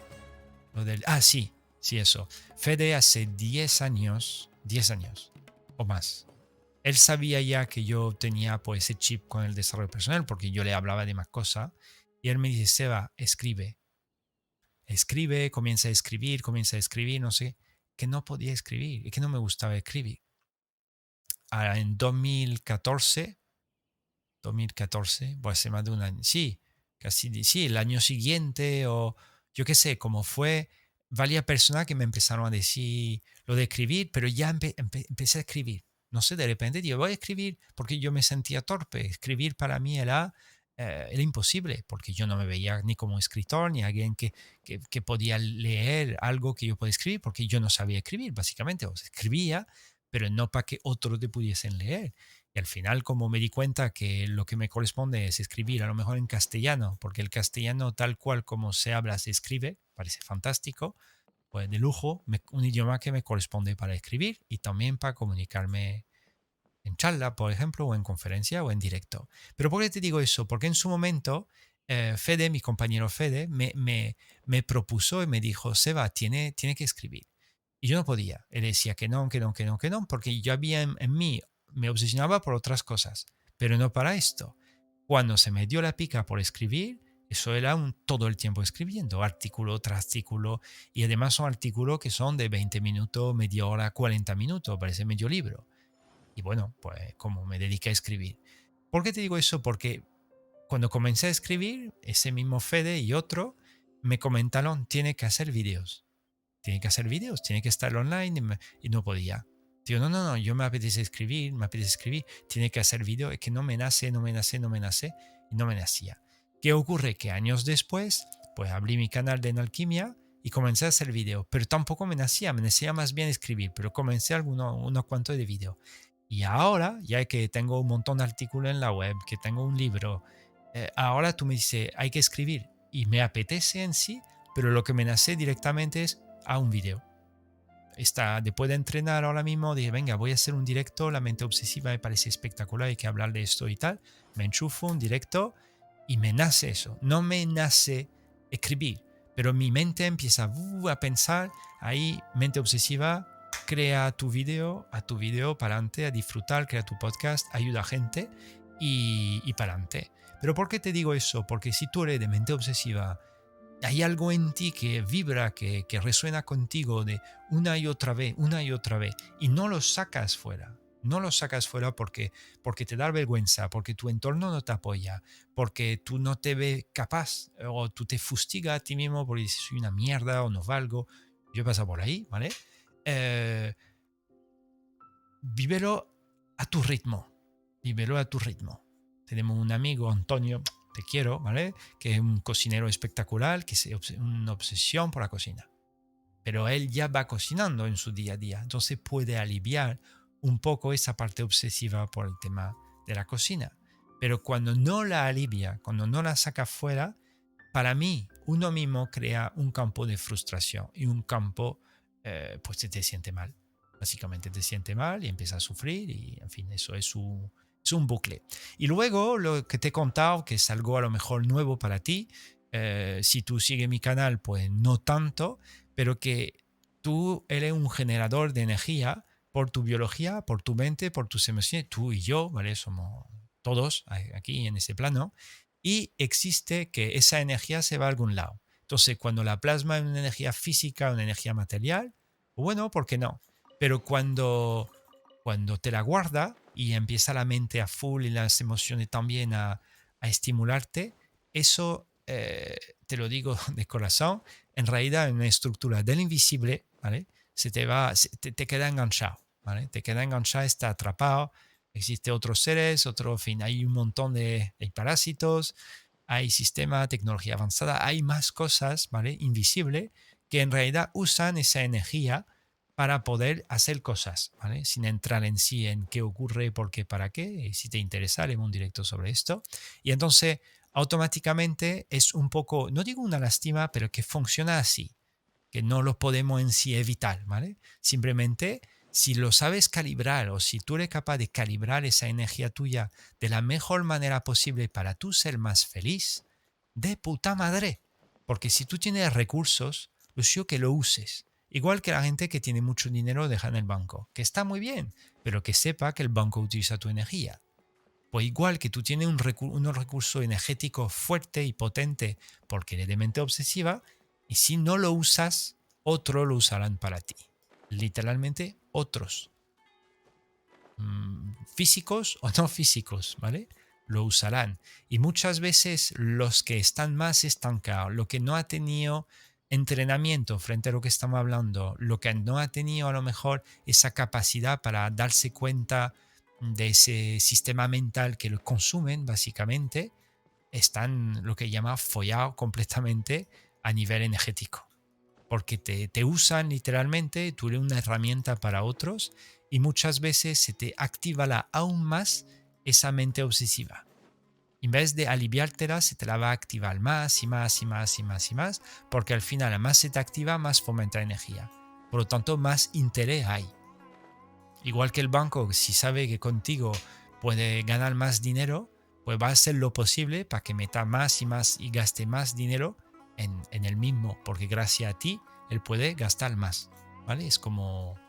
A: Lo del. Ah, sí, sí, eso. Fede hace 10 años. 10 años. O más. Él sabía ya que yo tenía pues ese chip con el desarrollo personal porque yo le hablaba de más cosas. Y él me dice, Seba, escribe escribe, comienza a escribir, comienza a escribir, no sé, que no podía escribir y que no me gustaba escribir. Ahora, en 2014, 2014, pues hace más de un año, sí, casi, sí, el año siguiente o yo qué sé, como fue varias personas que me empezaron a decir lo de escribir, pero ya empecé a escribir. No sé, de repente digo, voy a escribir porque yo me sentía torpe. Escribir para mí era, eh, era imposible, porque yo no me veía ni como escritor, ni alguien que, que, que, podía leer algo que yo podía escribir, porque yo no sabía escribir, básicamente. O sea, escribía, pero no para que otros te pudiesen leer. Y al final, como me di cuenta que lo que me corresponde es escribir a lo mejor en castellano, porque el castellano tal cual como se habla, se escribe, parece fantástico, pues de lujo, un idioma que me corresponde para escribir y también para comunicarme en charla, por ejemplo, o en conferencia o en directo. Pero ¿por qué te digo eso? Porque en su momento eh, Fede, mi compañero Fede, me, me, me, propuso y me dijo, Seba, tiene, tiene que escribir. Y yo no podía. Él decía que no, que no, que no, que no, porque yo había en, en mí me obsesionaba por otras cosas, pero no para esto. Cuando se me dio la pica por escribir, eso era un, todo el tiempo escribiendo, artículo tras artículo, y además son artículos que son de 20 minutos, media hora, 40 minutos, parece medio libro. Y bueno, pues como me dediqué a escribir. ¿Por qué te digo eso? Porque cuando comencé a escribir, ese mismo Fede y otro me comentaron, tiene que hacer vídeos. Tiene que hacer vídeos, tiene que estar online y no podía. Digo, no, no, no, yo me apetece escribir, me apetece escribir, tiene que hacer vídeo, es que no me nace, no me nace, no me nace, y no me nacía. ¿Qué ocurre? Que años después, pues abrí mi canal de Enalquimia y comencé a hacer vídeo, pero tampoco me nacía, me nacía más bien escribir, pero comencé algunos unos cuantos de vídeo. Y ahora, ya que tengo un montón de artículos en la web, que tengo un libro, eh, ahora tú me dices, hay que escribir, y me apetece en sí, pero lo que me nace directamente es a un vídeo está, después de entrenar ahora mismo, dije, venga, voy a hacer un directo, la mente obsesiva me parece espectacular, hay que hablar de esto y tal. Me enchufo un directo y me nace eso. No me nace escribir, pero mi mente empieza uh, a pensar, ahí, mente obsesiva, crea tu video, a tu video para adelante, a disfrutar, crea tu podcast, ayuda a gente y, y para adelante. Pero ¿por qué te digo eso? Porque si tú eres de mente obsesiva, hay algo en ti que vibra, que, resuena contigo de una y otra vez, una y otra vez, y no lo sacas fuera. No lo sacas fuera porque, porque te da vergüenza, porque tu entorno no te apoya, porque tú no te ves capaz o tú te fustigas a ti mismo porque dices soy una mierda o no valgo. Yo he pasado por ahí, ¿vale? Eh, vívelo a tu ritmo, vívelo a tu ritmo. Tenemos un amigo, Antonio, te quiero, ¿vale? Que es un cocinero espectacular, que es una obsesión por la cocina. Pero él ya va cocinando en su día a día, entonces puede aliviar un poco esa parte obsesiva por el tema de la cocina. Pero cuando no la alivia, cuando no la saca fuera, para mí uno mismo crea un campo de frustración y un campo, eh, pues te siente mal. Básicamente te siente mal y empieza a sufrir y en fin, eso es su, es un bucle. Y luego lo que te he contado, que es algo a lo mejor nuevo para ti, eh, si tú sigues mi canal, pues no tanto, pero que tú eres un generador de energía por tu biología, por tu mente, por tus emociones, tú y yo, ¿vale? Somos todos aquí en ese plano, y existe que esa energía se va a algún lado. Entonces, cuando la plasma en una energía física, una energía material, bueno, ¿por qué no? Pero cuando, cuando te la guarda, y empieza la mente a full y las emociones también a, estimularte, eso, eh, te lo digo de corazón, en realidad en una estructura del invisible, ¿vale? Se te va, te, queda enganchado, ¿vale? Te queda enganchado, está atrapado, existe otros seres, otro, fin, hay un montón de parásitos, hay sistema, tecnología avanzada, hay más cosas, ¿vale? Invisible, que en realidad usan esa energía para poder hacer cosas, ¿vale? Sin entrar en sí en qué ocurre, por qué, para qué. Si te interesa, haremos un directo sobre esto. Y entonces, automáticamente es un poco, no digo una lástima, pero que funciona así, que no lo podemos en sí evitar, ¿vale? Simplemente, si lo sabes calibrar o si tú eres capaz de calibrar esa energía tuya de la mejor manera posible para tú ser más feliz, de puta madre. Porque si tú tienes recursos, lo que lo uses Igual que la gente que tiene mucho dinero deja en el banco, que está muy bien, pero que sepa que el banco utiliza tu energía. Pues igual que tú tienes un, recurso energético fuerte y potente porque eres de mente obsesiva, y si no lo usas, otros lo usarán para ti. Literalmente otros. Mm, físicos o no físicos, ¿vale? lo usarán. Y muchas veces los que están más estancados, lo que no ha tenido entrenamiento frente a lo que estamos hablando, lo que no ha tenido a lo mejor esa capacidad para darse cuenta de ese sistema mental que lo consumen básicamente, están lo que llama follado completamente a nivel energético. Porque te, te usan literalmente, tú eres una herramienta para otros y muchas veces se te activa aún más esa mente obsesiva. En vez de aliviártela, se te la va a activar más y más y más y más y más, porque al final, más se te activa, más fomenta energía. Por lo tanto, más interés hay. Igual que el banco, si sabe que contigo puede ganar más dinero, pues va a hacer lo posible para que meta más y más y gaste más dinero en, en el mismo, porque gracias a ti él puede gastar más. ¿Vale? Es como.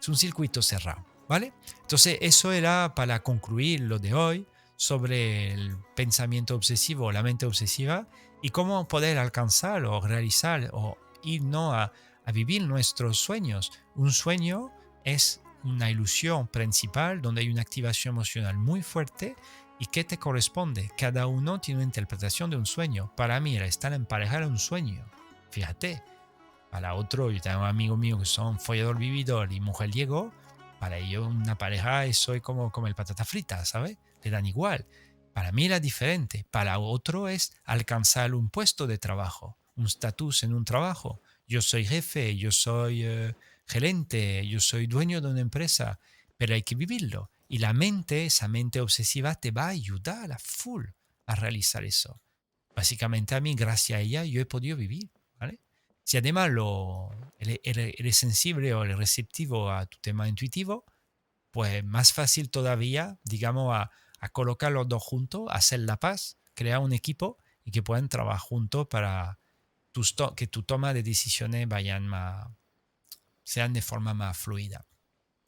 A: Es un circuito cerrado. ¿Vale? Entonces, eso era para concluir lo de hoy sobre el pensamiento obsesivo la mente obsesiva y cómo poder alcanzar o realizar o ir ¿no? a, vivir nuestros sueños. Un sueño es una ilusión principal donde hay una activación emocional muy fuerte y que te corresponde. Cada uno tiene una interpretación de un sueño. Para mí, era estar en pareja era un sueño. Fíjate. Para otro, yo tengo un amigo mío que son follador vividor y mujer llegó. Para ellos, una pareja es como, como el patata frita, ¿sabes? Le dan igual. Para mí era diferente. Para otro es alcanzar un puesto de trabajo, un estatus en un trabajo. Yo soy jefe, yo soy eh, gerente, yo soy dueño de una empresa, pero hay que vivirlo. Y la mente, esa mente obsesiva, te va a ayudar a full a realizar eso. Básicamente a mí, gracias a ella, yo he podido vivir. ¿vale? Si además lo, eres sensible o eres receptivo a tu tema intuitivo, pues más fácil todavía, digamos, a, a colocar los dos juntos, hacer la paz, crear un equipo y que puedan trabajar juntos para que tu toma de decisiones vayan más, sean de forma más fluida.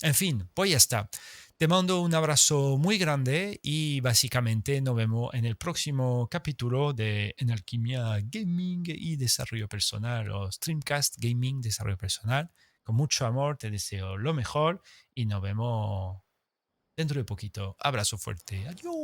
A: En fin, pues ya está. Te mando un abrazo muy grande y básicamente nos vemos en el próximo capítulo de En Alquimia Gaming y Desarrollo Personal o Streamcast Gaming Desarrollo Personal. Con mucho amor te deseo lo mejor y nos vemos dentro de poquito. Abrazo fuerte. Adiós.